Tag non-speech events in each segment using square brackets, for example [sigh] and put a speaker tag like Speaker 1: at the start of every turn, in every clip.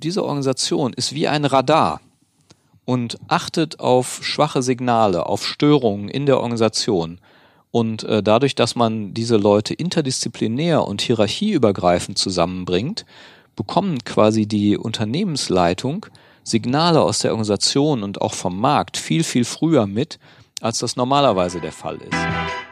Speaker 1: Diese Organisation ist wie ein Radar und achtet auf schwache Signale, auf Störungen in der Organisation. Und äh, dadurch, dass man diese Leute interdisziplinär und hierarchieübergreifend zusammenbringt, bekommen quasi die Unternehmensleitung Signale aus der Organisation und auch vom Markt viel, viel früher mit, als das normalerweise der Fall ist.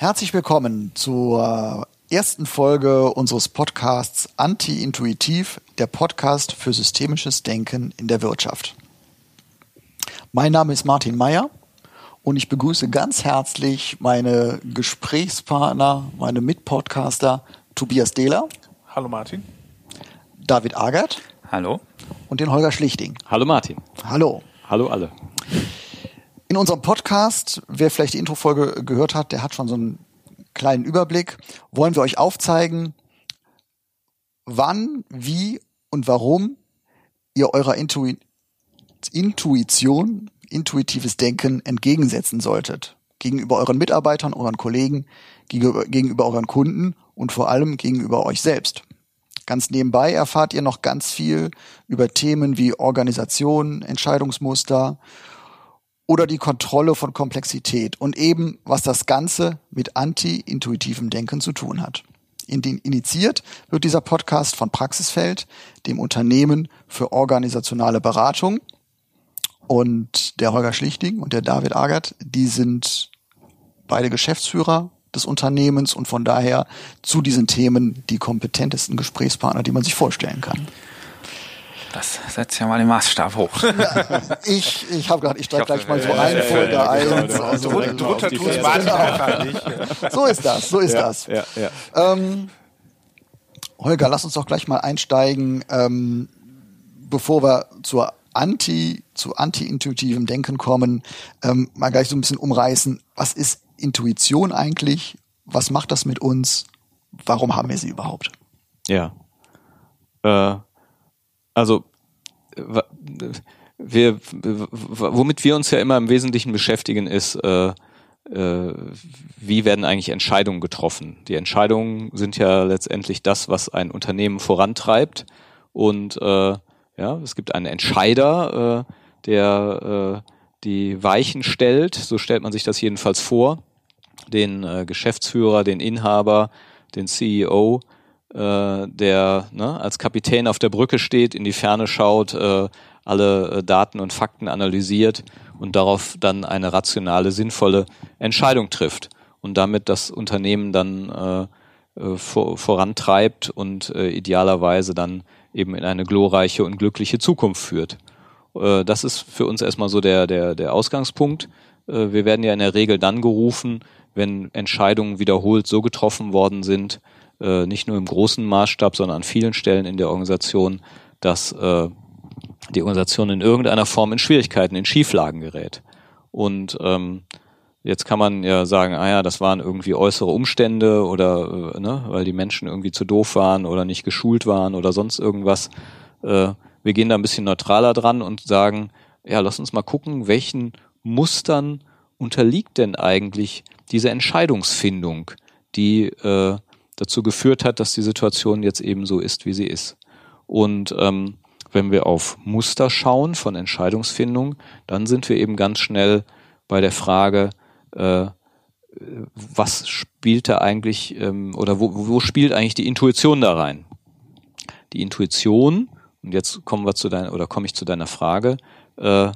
Speaker 2: Herzlich willkommen zur ersten Folge unseres Podcasts Anti-Intuitiv, der Podcast für systemisches Denken in der Wirtschaft. Mein Name ist Martin Meyer und ich begrüße ganz herzlich meine Gesprächspartner, meine Mitpodcaster Tobias Dehler.
Speaker 3: Hallo Martin.
Speaker 2: David Agert.
Speaker 4: Hallo.
Speaker 2: Und den Holger Schlichting.
Speaker 1: Hallo Martin.
Speaker 2: Hallo.
Speaker 1: Hallo alle.
Speaker 2: In unserem Podcast, wer vielleicht die Introfolge gehört hat, der hat schon so einen kleinen Überblick, wollen wir euch aufzeigen, wann, wie und warum ihr eurer Intu Intuition, intuitives Denken entgegensetzen solltet. Gegenüber euren Mitarbeitern, euren Kollegen, gegenüber, gegenüber euren Kunden und vor allem gegenüber euch selbst. Ganz nebenbei erfahrt ihr noch ganz viel über Themen wie Organisation, Entscheidungsmuster oder die Kontrolle von Komplexität und eben, was das Ganze mit anti-intuitivem Denken zu tun hat. Initiiert wird dieser Podcast von Praxisfeld, dem Unternehmen für organisationale Beratung. Und der Holger Schlichting und der David Agert, die sind beide Geschäftsführer des Unternehmens und von daher zu diesen Themen die kompetentesten Gesprächspartner, die man sich vorstellen kann.
Speaker 4: Das setzt ja mal den Maßstab hoch.
Speaker 2: Ja, [laughs] ich ich habe gerade, ich steige gleich mal so ein, Folge ja, eins. Genau. Also,
Speaker 3: drunter tut einfach nicht. [laughs]
Speaker 2: So ist das, so ist
Speaker 1: ja,
Speaker 2: das.
Speaker 1: Ja, ja.
Speaker 2: Ähm, Holger, lass uns doch gleich mal einsteigen, ähm, bevor wir zur Anti, zu anti-intuitivem Denken kommen, ähm, mal gleich so ein bisschen umreißen. Was ist Intuition eigentlich? Was macht das mit uns? Warum haben wir sie überhaupt?
Speaker 1: Ja. Äh also wir, womit wir uns ja immer im Wesentlichen beschäftigen, ist, äh, äh, wie werden eigentlich Entscheidungen getroffen? Die Entscheidungen sind ja letztendlich das, was ein Unternehmen vorantreibt. Und äh, ja, es gibt einen Entscheider, äh, der äh, die Weichen stellt, so stellt man sich das jedenfalls vor, den äh, Geschäftsführer, den Inhaber, den CEO, äh, der ne, als Kapitän auf der Brücke steht, in die Ferne schaut, äh, alle äh, Daten und Fakten analysiert und darauf dann eine rationale, sinnvolle Entscheidung trifft und damit das Unternehmen dann äh, äh, vor, vorantreibt und äh, idealerweise dann eben in eine glorreiche und glückliche Zukunft führt. Äh, das ist für uns erstmal so der, der, der Ausgangspunkt. Wir werden ja in der Regel dann gerufen, wenn Entscheidungen wiederholt so getroffen worden sind, äh, nicht nur im großen Maßstab, sondern an vielen Stellen in der Organisation, dass äh, die Organisation in irgendeiner Form in Schwierigkeiten, in Schieflagen gerät. Und ähm, jetzt kann man ja sagen, ah ja, das waren irgendwie äußere Umstände oder äh, ne, weil die Menschen irgendwie zu doof waren oder nicht geschult waren oder sonst irgendwas. Äh, wir gehen da ein bisschen neutraler dran und sagen, ja, lass uns mal gucken, welchen Mustern unterliegt denn eigentlich diese Entscheidungsfindung, die äh, dazu geführt hat, dass die Situation jetzt eben so ist, wie sie ist. Und ähm, wenn wir auf Muster schauen von Entscheidungsfindung, dann sind wir eben ganz schnell bei der Frage, äh, was spielt da eigentlich ähm, oder wo, wo spielt eigentlich die Intuition da rein? Die Intuition, und jetzt kommen wir zu deiner oder komme ich zu deiner Frage, äh,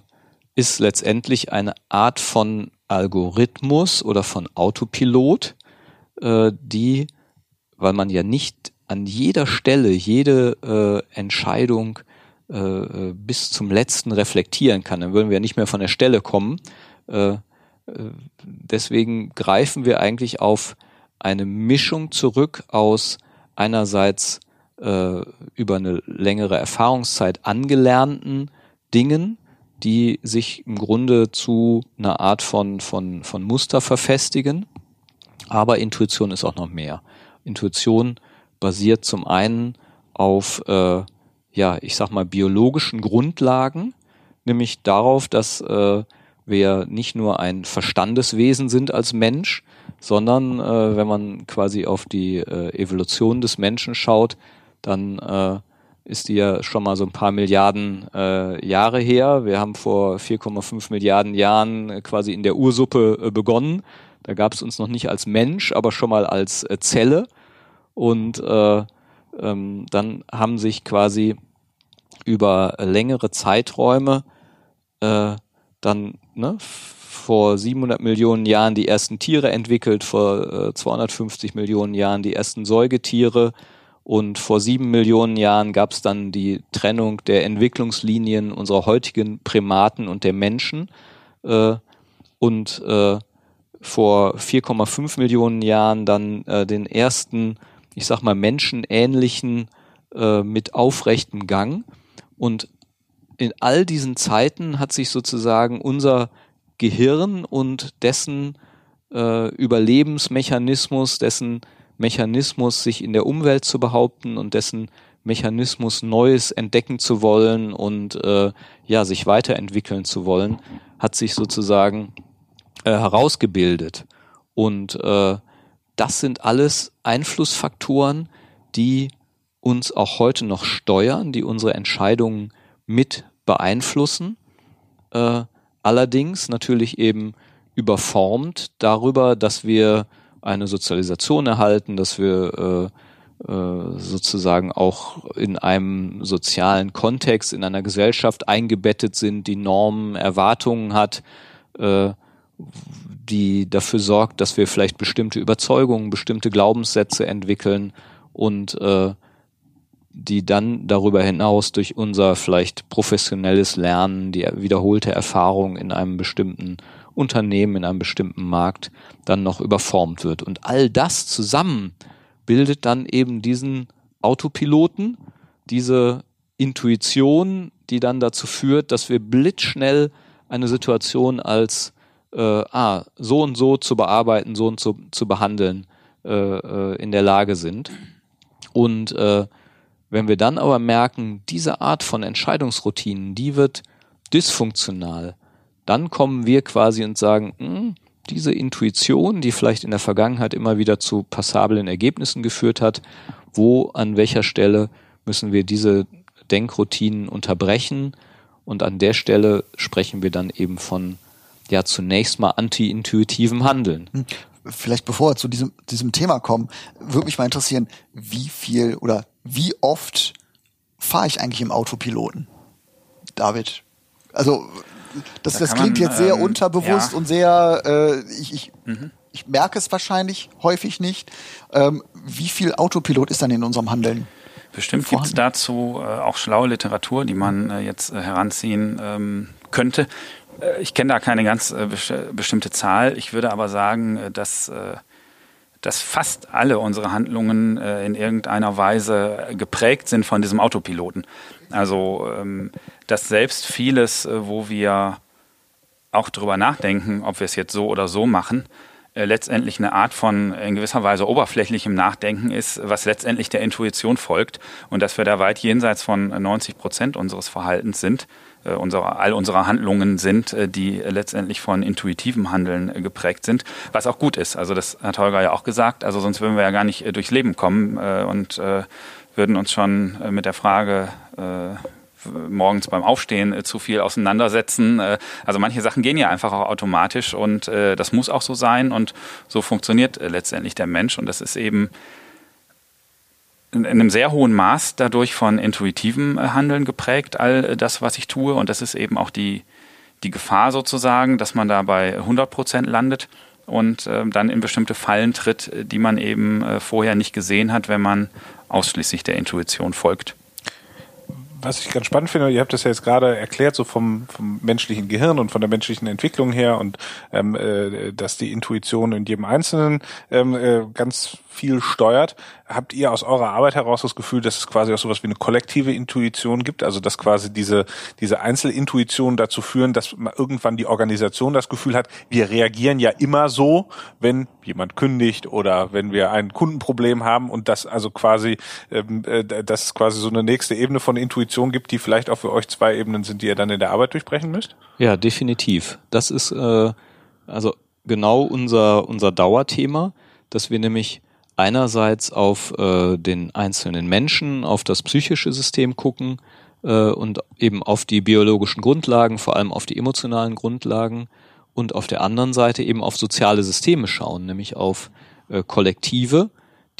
Speaker 1: ist letztendlich eine Art von Algorithmus oder von Autopilot, äh, die weil man ja nicht an jeder Stelle jede äh, Entscheidung äh, äh, bis zum letzten reflektieren kann. Dann würden wir ja nicht mehr von der Stelle kommen. Äh, äh, deswegen greifen wir eigentlich auf eine Mischung zurück aus einerseits äh, über eine längere Erfahrungszeit angelernten Dingen, die sich im Grunde zu einer Art von, von, von Muster verfestigen. Aber Intuition ist auch noch mehr. Intuition basiert zum einen auf, äh, ja, ich sag mal, biologischen Grundlagen, nämlich darauf, dass äh, wir nicht nur ein Verstandeswesen sind als Mensch, sondern äh, wenn man quasi auf die äh, Evolution des Menschen schaut, dann äh, ist die ja schon mal so ein paar Milliarden äh, Jahre her. Wir haben vor 4,5 Milliarden Jahren quasi in der Ursuppe äh, begonnen. Da gab es uns noch nicht als Mensch, aber schon mal als äh, Zelle. Und äh, ähm, dann haben sich quasi über längere Zeiträume äh, dann ne, vor 700 Millionen Jahren die ersten Tiere entwickelt, vor äh, 250 Millionen Jahren die ersten Säugetiere und vor sieben Millionen Jahren gab es dann die Trennung der Entwicklungslinien unserer heutigen Primaten und der Menschen. Äh, und äh, vor 4,5 Millionen Jahren dann äh, den ersten, ich sag mal, menschenähnlichen äh, mit aufrechtem Gang. Und in all diesen Zeiten hat sich sozusagen unser Gehirn und dessen äh, Überlebensmechanismus, dessen Mechanismus, sich in der Umwelt zu behaupten und dessen Mechanismus Neues entdecken zu wollen und äh, ja sich weiterentwickeln zu wollen, hat sich sozusagen äh, herausgebildet. Und äh, das sind alles Einflussfaktoren, die uns auch heute noch steuern, die unsere Entscheidungen mit beeinflussen. Äh, allerdings natürlich eben überformt darüber, dass wir eine Sozialisation erhalten, dass wir äh, äh, sozusagen auch in einem sozialen Kontext, in einer Gesellschaft eingebettet sind, die Normen, Erwartungen hat, äh, die dafür sorgt, dass wir vielleicht bestimmte Überzeugungen, bestimmte Glaubenssätze entwickeln und äh, die dann darüber hinaus durch unser vielleicht professionelles Lernen, die wiederholte Erfahrung in einem bestimmten Unternehmen, in einem bestimmten Markt dann noch überformt wird. Und all das zusammen bildet dann eben diesen Autopiloten, diese Intuition, die dann dazu führt, dass wir blitzschnell eine Situation als äh, ah, so und so zu bearbeiten, so und so zu behandeln äh, äh, in der Lage sind. Und äh, wenn wir dann aber merken, diese Art von Entscheidungsroutinen, die wird dysfunktional, dann kommen wir quasi und sagen, mh, hm, diese Intuition, die vielleicht in der Vergangenheit immer wieder zu passablen Ergebnissen geführt hat, wo an welcher Stelle müssen wir diese Denkroutinen unterbrechen und an der Stelle sprechen wir dann eben von ja zunächst mal anti-intuitivem Handeln. Hm
Speaker 2: vielleicht bevor wir zu diesem, diesem Thema kommen, würde mich mal interessieren, wie viel oder wie oft fahre ich eigentlich im Autopiloten? David. Also, das, da das klingt man, jetzt sehr ähm, unterbewusst ja. und sehr, äh, ich, ich, mhm. ich merke es wahrscheinlich häufig nicht. Ähm, wie viel Autopilot ist dann in unserem Handeln?
Speaker 4: Bestimmt gibt es dazu äh, auch schlaue Literatur, die man äh, jetzt äh, heranziehen ähm, könnte. Äh, ich kenne da keine ganz äh, bestimmte Zahl. Ich würde aber sagen, äh, dass, dass fast alle unsere Handlungen in irgendeiner Weise geprägt sind von diesem Autopiloten. Also, ähm, dass selbst vieles, wo wir auch darüber nachdenken, ob wir es jetzt so oder so machen, letztendlich eine Art von in gewisser Weise oberflächlichem Nachdenken ist, was letztendlich der Intuition folgt und dass wir da weit jenseits von 90 Prozent unseres Verhaltens sind äh, unsere, all unsere Handlungen sind, äh, die letztendlich von intuitivem Handeln äh, geprägt sind, was auch gut ist. Also das hat Holger ja auch gesagt. Also sonst würden wir ja gar nicht durchs Leben kommen und würden uns schon mit der Frage morgens beim Aufstehen zu viel auseinandersetzen. also manche Sachen gehen ja einfach auch automatisch und das muss auch so sein und so funktioniert letztendlich der Mensch und das ist eben in einem sehr hohen Maß dadurch von intuitivem äh, Handeln geprägt, all äh, das, was ich tue. Und das ist eben auch die, die Gefahr sozusagen, dass man da bei 100 Prozent landet und äh, dann in bestimmte Fallen tritt, äh, die man eben äh, vorher nicht gesehen hat, wenn man ausschließlich der Intuition folgt.
Speaker 3: was ich ganz spannend finde, ihr habt das ja jetzt gerade erklärt, so vom, vom menschlichen Gehirn und von der menschlichen Entwicklung her und ähm, äh, dass die Intuition in jedem Einzelnen ähm, äh, ganz viel steuert. Habt ihr aus eurer Arbeit heraus das Gefühl, dass es quasi auch sowas wie eine kollektive Intuition gibt? Also dass quasi diese, diese Einzelintuitionen dazu führen, dass irgendwann die Organisation das Gefühl hat, wir reagieren ja immer so, wenn jemand kündigt oder wenn wir ein Kundenproblem haben und das also quasi, ähm, äh, dass es quasi so eine nächste Ebene von Intuition gibt, die vielleicht auch für euch zwei Ebenen sind, die ihr dann in der Arbeit durchbrechen müsst?
Speaker 1: Ja, definitiv. Das ist äh, also genau unser, unser Dauerthema, dass wir nämlich einerseits auf äh, den einzelnen Menschen, auf das psychische System gucken äh, und eben auf die biologischen Grundlagen, vor allem auf die emotionalen Grundlagen und auf der anderen Seite eben auf soziale Systeme schauen, nämlich auf äh, Kollektive,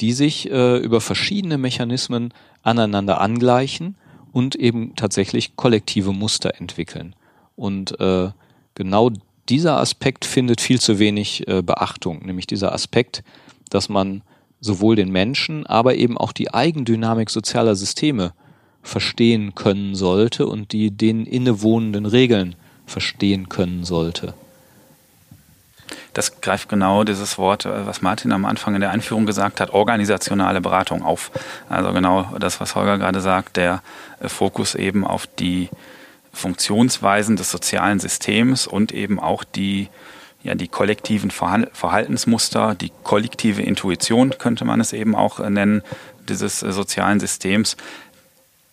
Speaker 1: die sich äh, über verschiedene Mechanismen aneinander angleichen und eben tatsächlich kollektive Muster entwickeln. Und äh, genau dieser Aspekt findet viel zu wenig äh, Beachtung, nämlich dieser Aspekt, dass man sowohl den Menschen, aber eben auch die Eigendynamik sozialer Systeme verstehen können sollte und die den innewohnenden Regeln verstehen können sollte.
Speaker 4: Das greift genau dieses Wort, äh, was Martin am Anfang in der Einführung gesagt hat, organisationale Beratung auf. Also genau das, was Holger gerade sagt, der äh, Fokus eben auf die Funktionsweisen des sozialen Systems und eben auch die ja, die kollektiven Verhaltensmuster, die kollektive Intuition könnte man es eben auch äh, nennen, dieses äh, sozialen Systems,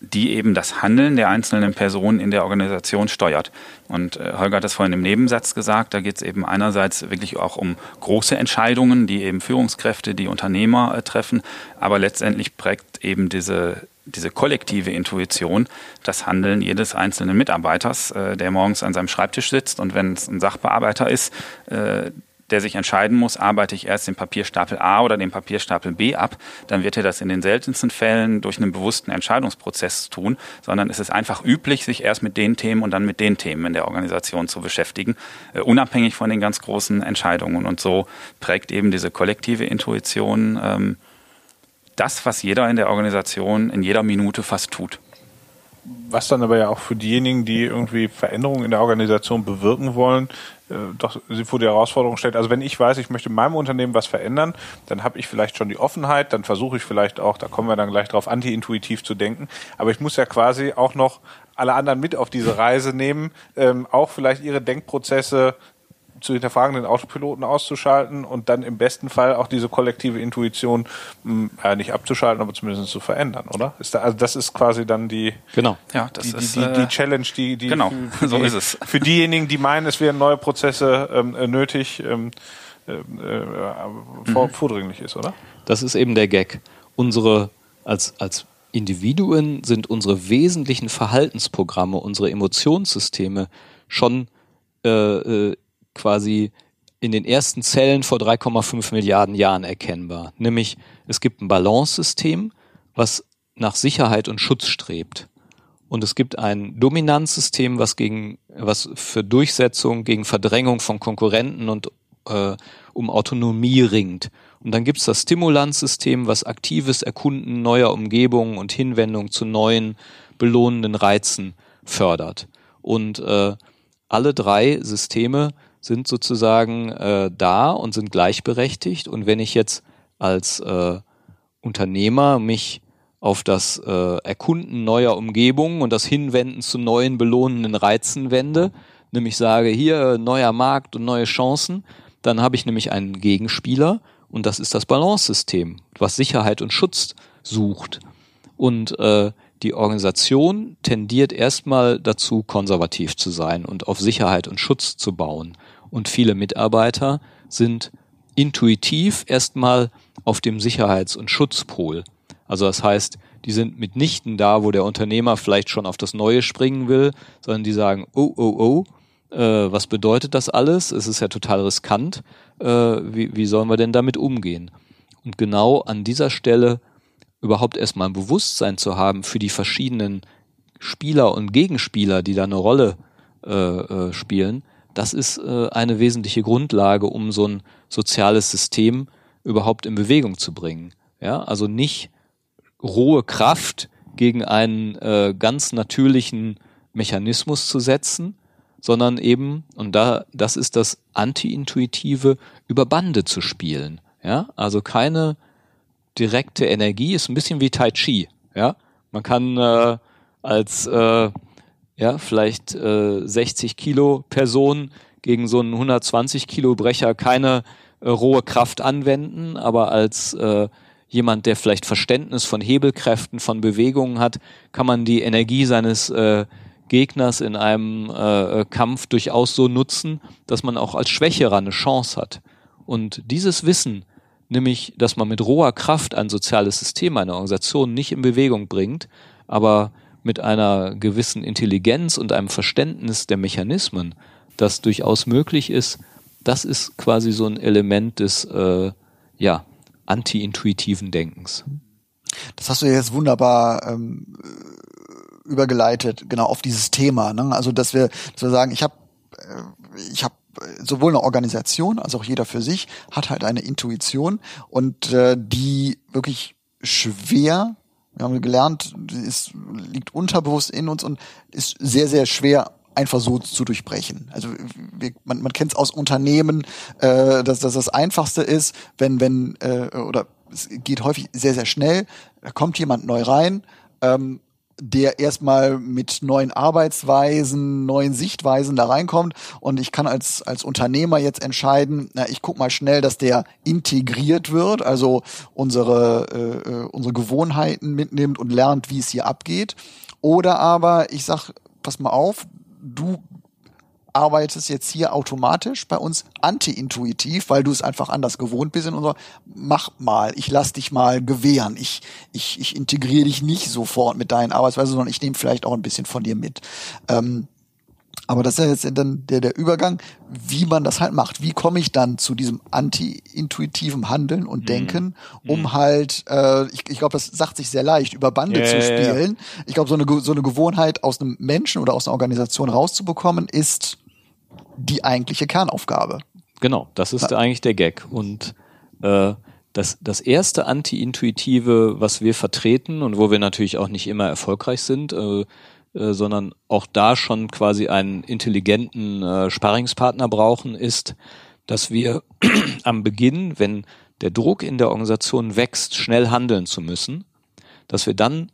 Speaker 4: die eben das Handeln der einzelnen Personen in der Organisation steuert. Und äh, Holger hat das vorhin im Nebensatz gesagt, da geht es eben einerseits wirklich auch um große Entscheidungen, die eben Führungskräfte, die Unternehmer treffen, aber letztendlich prägt eben diese diese kollektive Intuition, das Handeln jedes einzelnen Mitarbeiters, äh, der morgens an seinem Schreibtisch sitzt und wenn es ein Sachbearbeiter ist, äh, der sich entscheiden muss, arbeite ich erst den Papierstapel A oder den Papierstapel B ab, dann wird er das in den seltensten Fällen durch einen bewussten Entscheidungsprozess tun, sondern es ist einfach üblich, sich erst mit den Themen und dann mit den Themen in der Organisation zu beschäftigen, äh, unabhängig von den ganz großen Entscheidungen. Und so prägt eben diese kollektive Intuition ähm, das, was jeder in der Organisation in jeder Minute fast tut.
Speaker 3: Was dann aber ja auch für diejenigen, die irgendwie Veränderungen in der Organisation bewirken wollen, äh, doch sie vor die Herausforderung stellt. Also wenn ich weiß, ich möchte in meinem Unternehmen was verändern, dann habe ich vielleicht schon die Offenheit, dann versuche ich vielleicht auch, da kommen wir dann gleich drauf, anti-intuitiv zu denken. Aber ich muss ja quasi auch noch alle anderen mit auf diese Reise nehmen, ähm, auch vielleicht ihre Denkprozesse zu hinterfragen, den Autopiloten auszuschalten und dann im besten Fall auch diese kollektive Intuition mh, hm, nicht abzuschalten, aber zumindest zu verändern, oder? Ist da, also das ist quasi dann die,
Speaker 4: genau. ja, das
Speaker 3: die,
Speaker 4: ist,
Speaker 3: die, die, die Challenge, die, die
Speaker 4: genau.
Speaker 3: für, [laughs] für
Speaker 4: so
Speaker 3: die,
Speaker 4: ist es.
Speaker 3: für diejenigen, die meinen, es wären neue Prozesse ähm, äh, nötig, ähm, äh, äh, vor, mhm. vordringlich ist, oder?
Speaker 1: Das ist eben der Gag. Unsere als, als Individuen sind unsere wesentlichen Verhaltensprogramme, unsere Emotionssysteme schon äh, äh quasi in den ersten Zellen vor 3,5 Milliarden Jahren erkennbar. Nämlich es gibt ein Balance-System, was nach Sicherheit und Schutz strebt. Und es gibt ein Dominanzsystem, was gegen, was für Durchsetzung, gegen Verdrängung von Konkurrenten und äh, um Autonomie ringt. Und dann gibt es das Stimulanzsystem, was aktives Erkunden neuer Umgebungen und Hinwendung zu neuen belohnenden Reizen fördert. Und äh, alle drei Systeme sind sozusagen äh, da und sind gleichberechtigt. Und wenn ich jetzt als äh, Unternehmer mich auf das äh, Erkunden neuer Umgebungen und das Hinwenden zu neuen belohnenden Reizen wende, nämlich sage, hier neuer Markt und neue Chancen, dann habe ich nämlich einen Gegenspieler und das ist das Balance-System, was Sicherheit und Schutz sucht. Und äh, die Organisation tendiert erstmal dazu, konservativ zu sein und auf Sicherheit und Schutz zu bauen und viele Mitarbeiter sind intuitiv erstmal auf dem Sicherheits- und Schutzpol. Also das heißt, die sind mitnichten da, wo der Unternehmer vielleicht schon auf das Neue springen will, sondern die sagen, oh, oh, oh, äh, was bedeutet das alles? Es ist ja total riskant. Äh, wie, wie sollen wir denn damit umgehen? Und genau an dieser Stelle überhaupt erstmal ein Bewusstsein zu haben für die verschiedenen Spieler und Gegenspieler, die da eine Rolle äh, äh, spielen, das ist äh, eine wesentliche Grundlage, um so ein soziales System überhaupt in Bewegung zu bringen. Ja, also nicht rohe Kraft gegen einen äh, ganz natürlichen Mechanismus zu setzen, sondern eben, und da, das ist das Anti-Intuitive, über Bande zu spielen. Ja, also keine direkte Energie, ist ein bisschen wie Tai Chi. Ja, man kann äh, als äh, ja vielleicht äh, 60 Kilo Person gegen so einen 120 Kilo Brecher keine äh, rohe Kraft anwenden, aber als äh, jemand, der vielleicht Verständnis von Hebelkräften, von Bewegungen hat, kann man die Energie seines äh, Gegners in einem äh, äh, Kampf durchaus so nutzen, dass man auch als Schwächerer eine Chance hat. Und dieses Wissen, nämlich, dass man mit roher Kraft ein soziales System, eine Organisation nicht in Bewegung bringt, aber mit einer gewissen Intelligenz und einem Verständnis der Mechanismen, das durchaus möglich ist, das ist quasi so ein Element des äh, ja, anti-intuitiven Denkens.
Speaker 2: Das hast du jetzt wunderbar ähm, übergeleitet, genau auf dieses Thema. Ne? Also dass wir, dass wir sagen, ich habe, äh, ich habe sowohl eine Organisation als auch jeder für sich hat halt eine Intuition und äh, die wirklich schwer wir haben gelernt, es liegt unterbewusst in uns und ist sehr, sehr schwer einfach so zu durchbrechen. Also wir, man, man kennt es aus Unternehmen, äh, dass, dass das Einfachste ist, wenn, wenn, äh, oder es geht häufig sehr, sehr schnell, da kommt jemand neu rein, ähm, der erstmal mit neuen Arbeitsweisen, neuen Sichtweisen da reinkommt. Und ich kann als als Unternehmer jetzt entscheiden, na, ich guck mal schnell, dass der integriert wird, also unsere äh, äh unsere Gewohnheiten mitnimmt und lernt, wie es hier abgeht, oder aber ich sag, pass mal auf, du arbeitest jetzt hier automatisch bei uns anti-intuitiv, weil du es einfach anders gewohnt bist in unserer, mach mal, ich lass dich mal gewähren, ich, ich, ich integriere dich nicht sofort mit deinen Arbeitsweisen, sondern ich nehme vielleicht auch ein bisschen von dir mit. Ähm, aber das ist ja jetzt dann der, der Übergang, wie man das halt macht. Wie komme ich dann zu diesem anti-intuitiven Handeln und mhm. Denken, um mhm. halt, äh, ich, ich glaube, das sagt sich sehr leicht, über Bande ja, zu spielen. Ja, ja. Ich glaube, so eine, so eine Gewohnheit aus einem Menschen oder aus einer Organisation rauszubekommen, ist die eigentliche Kernaufgabe.
Speaker 1: Genau, das ist ja. eigentlich der Gag. Und äh, das, das erste Anti-Intuitive, was wir vertreten und wo wir natürlich auch nicht immer erfolgreich sind, äh, äh, sondern auch da schon quasi einen intelligenten äh, Sparringspartner brauchen, ist, dass wir [clears throat] am Beginn, wenn der Druck in der Organisation wächst, schnell handeln zu müssen, dass wir dann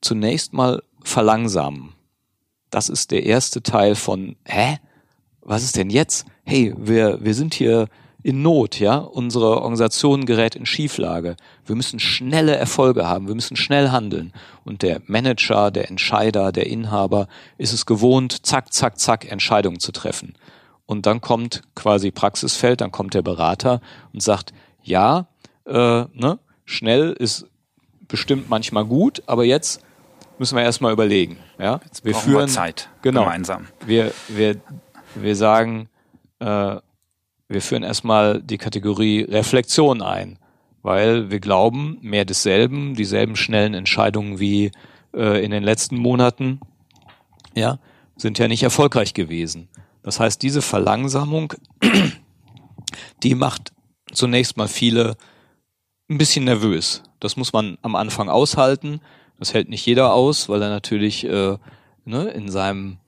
Speaker 1: zunächst mal verlangsamen. Das ist der erste Teil von, hä? Was ist denn jetzt? Hey, wir, wir sind hier in Not, ja? Unsere Organisation gerät in Schieflage. Wir müssen schnelle Erfolge haben. Wir müssen schnell handeln. Und der Manager, der Entscheider, der Inhaber ist es gewohnt, zack, zack, zack, Entscheidungen zu treffen. Und dann kommt quasi Praxisfeld, dann kommt der Berater und sagt, ja, äh, ne, schnell ist bestimmt manchmal gut, aber jetzt müssen wir erstmal überlegen. Ja,
Speaker 4: jetzt wir führen wir Zeit
Speaker 1: genau, gemeinsam. Wir, wir wir sagen, äh, wir führen erstmal die Kategorie Reflexion ein, weil wir glauben, mehr desselben, dieselben schnellen Entscheidungen wie äh, in den letzten Monaten, ja, sind ja nicht erfolgreich gewesen. Das heißt, diese Verlangsamung, [clears throat] die macht zunächst mal viele ein bisschen nervös. Das muss man am Anfang aushalten. Das hält nicht jeder aus, weil er natürlich äh, ne, in seinem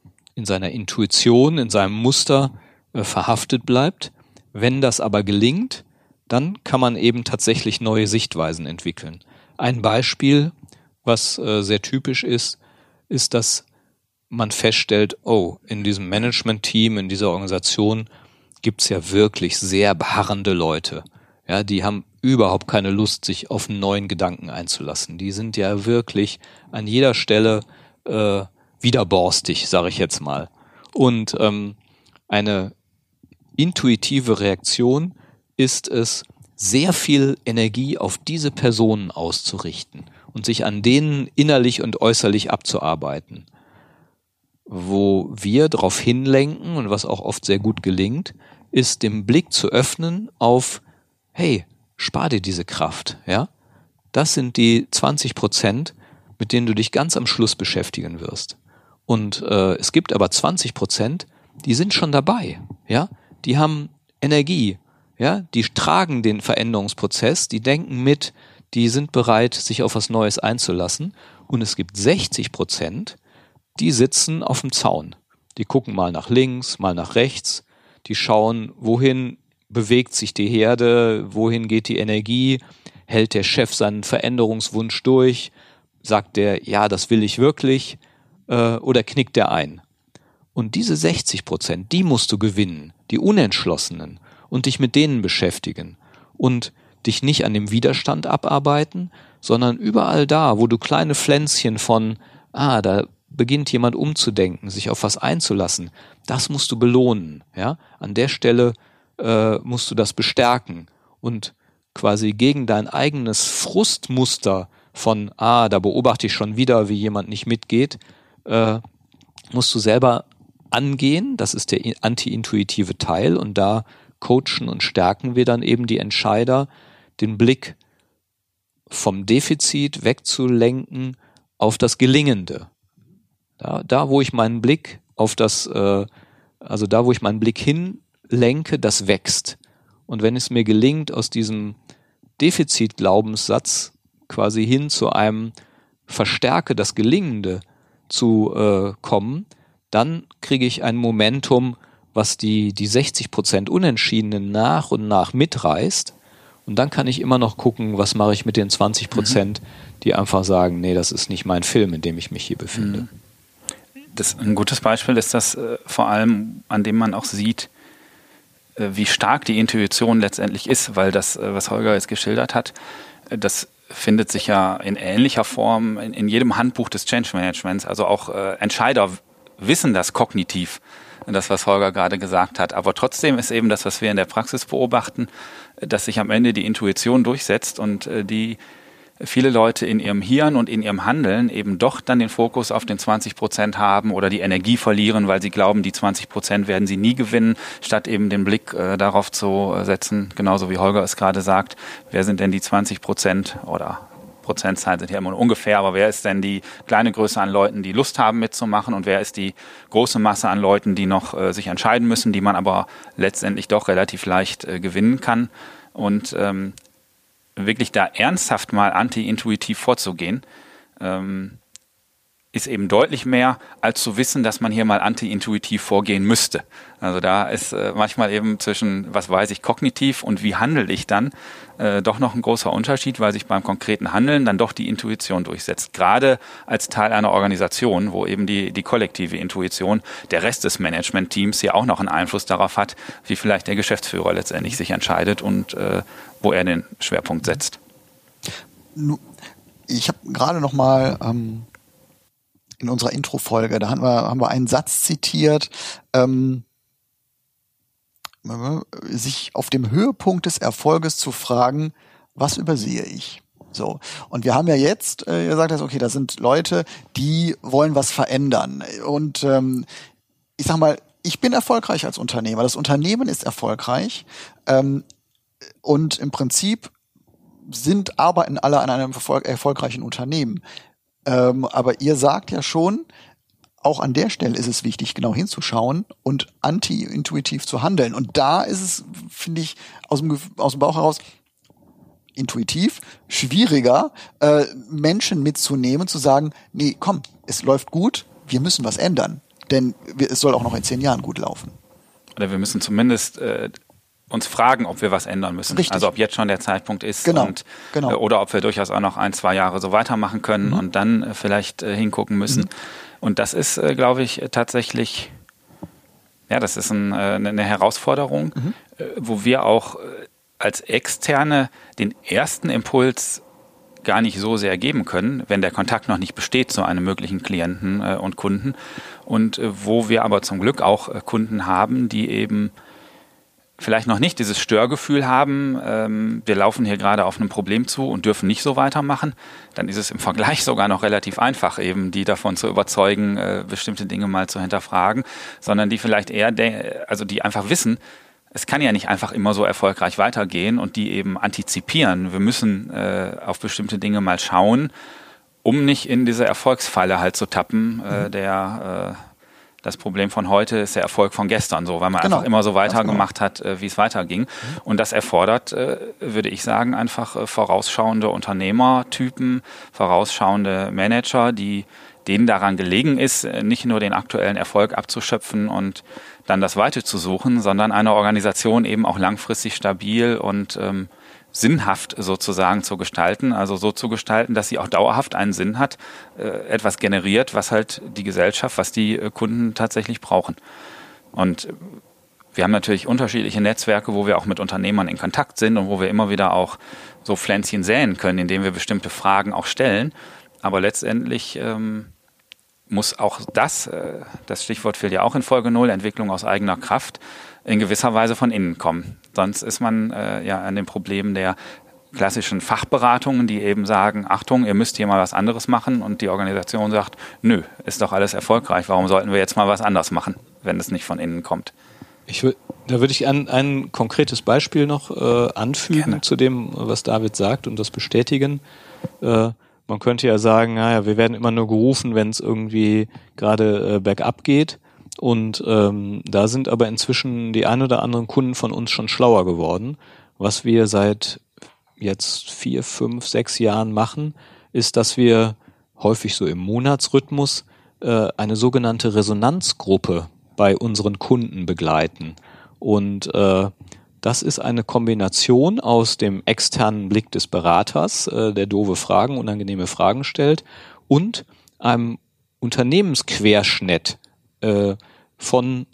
Speaker 1: in seiner Intuition, in seinem Muster äh, verhaftet bleibt. Wenn das aber gelingt, dann kann man eben tatsächlich neue Sichtweisen entwickeln. Ein Beispiel, was äh, sehr typisch ist, ist, dass man feststellt, oh, in diesem Management-Team, in dieser Organisation gibt's ja wirklich sehr beharrende Leute. Ja, die haben überhaupt keine Lust, sich auf neuen Gedanken einzulassen. Die sind ja wirklich an jeder Stelle äh, widerborstig, sage ich jetzt mal. Und ähm, eine intuitive Reaktion ist es, sehr viel Energie auf diese Personen auszurichten und sich an denen innerlich und äußerlich abzuarbeiten. Wo wir darauf hinlenken und was auch oft sehr gut gelingt, ist den Blick zu öffnen auf, hey, spar dir diese Kraft, ja? Das sind die 20 Prozent, mit denen du dich ganz am Schluss beschäftigen wirst. Und äh, es gibt aber 20 Prozent, die sind schon dabei, ja, die haben Energie, ja, die tragen den Veränderungsprozess, die denken mit, die sind bereit, sich auf was Neues einzulassen. Und es gibt 60 Prozent, die sitzen auf dem Zaun. Die gucken mal nach links, mal nach rechts. Die schauen, wohin bewegt sich die Herde, wohin geht die Energie, hält der Chef seinen Veränderungswunsch durch, sagt der, ja, das will ich wirklich, äh, oder knickt der ein. Und diese 60 Prozent, die musst du gewinnen, die Unentschlossenen, und dich mit denen beschäftigen. Und dich nicht an dem Widerstand abarbeiten, sondern überall da, wo du kleine Pflänzchen von, ah, da beginnt jemand umzudenken, sich auf was einzulassen, das musst du belohnen. Ja? An der Stelle äh, musst du das bestärken und quasi gegen dein eigenes Frustmuster von, ah, da beobachte ich schon wieder, wie jemand nicht mitgeht, äh, musst du selber angehen. Das ist der anti-intuitive Teil und da coachen und stärken wir dann eben die Entscheider, den Blick vom Defizit wegzulenken auf das Gelingende. Da, da wo ich meinen Blick auf das, äh, also da, wo ich meinen Blick hinlenke, das wächst. Und wenn es mir gelingt, aus diesem Defizit-Glaubenssatz quasi hin zu einem Verstärke das Gelingende zu äh, kommen, dann kriege ich ein Momentum, was die, die 60 Prozent Unentschiedenen nach und nach mitreißt und dann kann ich immer noch gucken, was mache ich mit den 20 Prozent, mhm. die einfach sagen, nee, das ist nicht mein Film, in dem ich mich hier befinde. Mhm.
Speaker 4: Das, ein gutes Beispiel ist das äh, vor allem, an dem man auch sieht, äh, wie stark die Intuition letztendlich ist, weil das, äh, was Holger jetzt geschildert hat, äh, das findet sich ja in ähnlicher Form in, in jedem Handbuch des Change Managements. Also auch äh, Entscheider wissen das kognitiv, das, was Holger gerade gesagt hat. Aber trotzdem ist eben das, was wir in der Praxis beobachten, dass sich am Ende die Intuition durchsetzt und äh, die viele Leute in ihrem Hirn und in ihrem Handeln eben doch dann den Fokus auf den 20 Prozent haben oder die Energie verlieren, weil sie glauben, die 20 Prozent werden sie nie gewinnen, statt eben den Blick äh, darauf zu setzen, genauso wie Holger es gerade sagt, wer sind denn die 20 Prozent oder Prozentzahlen sind ja immer ungefähr, aber wer ist denn die kleine Größe an Leuten, die Lust haben mitzumachen und wer ist die große Masse an Leuten, die noch äh, sich entscheiden müssen, die man aber letztendlich doch relativ leicht äh, gewinnen kann? Und ähm, wirklich da ernsthaft mal anti-intuitiv vorzugehen, ähm, ist eben deutlich mehr, als zu wissen, dass man hier mal anti-intuitiv vorgehen müsste. Also da ist äh, manchmal eben zwischen, was weiß ich, kognitiv und wie handle ich dann, äh, doch noch ein großer Unterschied, weil sich beim konkreten Handeln dann doch die Intuition durchsetzt. Gerade als Teil einer Organisation, wo eben die, die kollektive Intuition, der Rest des Management-Teams ja auch noch einen Einfluss darauf hat, wie vielleicht der Geschäftsführer letztendlich sich entscheidet und äh, wo er den Schwerpunkt setzt.
Speaker 2: Ich habe gerade noch mal ähm in unserer Intro-Folge. Da haben wir, haben wir einen Satz zitiert, ähm, sich auf dem Höhepunkt des Erfolges zu fragen, was übersehe ich? So. Und wir haben ja jetzt äh, gesagt, okay, da sind Leute, die wollen was verändern. Und ähm, ich sag mal, ich bin erfolgreich als Unternehmer. Das Unternehmen ist erfolgreich. Ähm, und im Prinzip sind, arbeiten alle an einem erfolgreichen Unternehmen. Ähm, aber ihr sagt ja schon, auch an der Stelle ist es wichtig, genau hinzuschauen und anti-intuitiv zu handeln. Und da ist es, finde ich, aus dem, aus dem Bauch heraus intuitiv schwieriger, äh, Menschen mitzunehmen, zu sagen, nee, komm, es läuft gut, wir müssen was ändern. Denn wir, es soll auch noch in zehn Jahren gut laufen.
Speaker 4: Oder wir müssen zumindest äh, uns fragen, ob wir was ändern müssen. Richtig. Also ob jetzt schon der Zeitpunkt ist
Speaker 2: genau,
Speaker 4: und
Speaker 2: genau.
Speaker 4: Äh, oder ob wir durchaus auch noch ein, zwei Jahre so weitermachen können mhm. und dann äh, vielleicht äh, hingucken müssen. Mhm. Und das ist, glaube ich, tatsächlich, ja, das ist ein, äh, eine Herausforderung, mhm. Wo wir auch als Externe den ersten Impuls gar nicht so sehr geben können, wenn der Kontakt noch nicht besteht zu einem möglichen Klienten und Kunden. Und wo wir aber zum Glück auch Kunden haben, die eben vielleicht noch nicht dieses Störgefühl haben, ähm, wir laufen hier gerade auf ein Problem zu und dürfen nicht so weitermachen, dann ist es im Vergleich sogar noch relativ einfach, eben die davon zu überzeugen, äh, bestimmte Dinge mal zu hinterfragen, sondern die vielleicht eher, also die einfach wissen, es kann ja nicht einfach immer so erfolgreich weitergehen und die eben antizipieren. Wir müssen äh, auf bestimmte Dinge mal schauen, um nicht in diese Erfolgsfalle halt zu tappen, äh, mhm. der äh, das Problem von heute ist der Erfolg von gestern, so, weil man
Speaker 2: Genau.
Speaker 4: einfach immer so
Speaker 2: Ganz
Speaker 4: weitergemacht hat, äh, wie es weiterging. Und das erfordert, äh, würde ich sagen, einfach äh, vorausschauende Unternehmertypen, vorausschauende Manager, die denen daran gelegen ist, nicht nur den aktuellen Erfolg abzuschöpfen und dann das Weite zu suchen, sondern eine Organisation eben auch langfristig stabil und ähm, sinnhaft sozusagen zu gestalten, also so zu gestalten, dass sie auch dauerhaft einen Sinn hat, äh, etwas generiert, was halt die Gesellschaft, was die äh, Kunden tatsächlich brauchen. Und wir haben natürlich unterschiedliche Netzwerke, wo wir auch mit Unternehmern in Kontakt sind und wo wir immer wieder auch so Pflänzchen säen können, indem wir bestimmte Fragen auch stellen. Aber letztendlich ähm, muss auch das, äh, das Stichwort fehlt ja auch in Folge 0, Entwicklung aus eigener Kraft, in gewisser Weise von innen kommen. Sonst ist man äh, ja an dem Problem der klassischen Fachberatungen, die eben sagen, Achtung, ihr müsst hier mal was anderes machen und die Organisation sagt, nö, ist doch alles erfolgreich, warum sollten wir jetzt mal was anders machen, wenn es nicht von innen kommt.
Speaker 1: Ich da würde ich ein, ein konkretes Beispiel noch äh, anfügen
Speaker 4: Gerne.
Speaker 1: zu dem, was David sagt und das bestätigen. Äh, man könnte ja sagen, naja, wir werden immer nur gerufen, wenn es irgendwie gerade äh, bergab geht. Und ähm, da sind aber inzwischen die ein oder anderen Kunden von uns schon schlauer geworden. Was wir seit jetzt vier, fünf, sechs Jahren machen, ist, dass wir häufig so im Monatsrhythmus äh, eine sogenannte Resonanzgruppe bei unseren Kunden begleiten. Und äh, das ist eine Kombination aus dem externen Blick des Beraters, äh, der doofe Fragen, unangenehme Fragen stellt, und einem Unternehmensquerschnitt äh, von,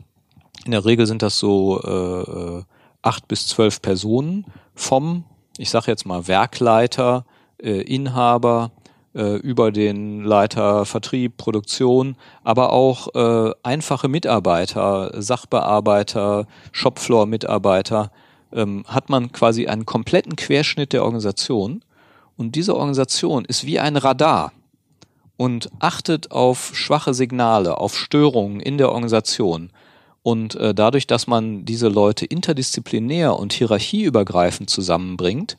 Speaker 1: in der Regel sind das so äh, acht bis zwölf Personen, vom, ich sage jetzt mal, Werkleiter, äh, Inhaber, äh, über den Leiter Vertrieb, Produktion, aber auch äh, einfache Mitarbeiter, Sachbearbeiter, Shopfloor-Mitarbeiter, ähm, hat man quasi einen kompletten Querschnitt der Organisation. Und diese Organisation ist wie ein Radar und achtet auf schwache Signale, auf Störungen in der Organisation. Und äh, dadurch, dass man diese Leute interdisziplinär und hierarchieübergreifend zusammenbringt,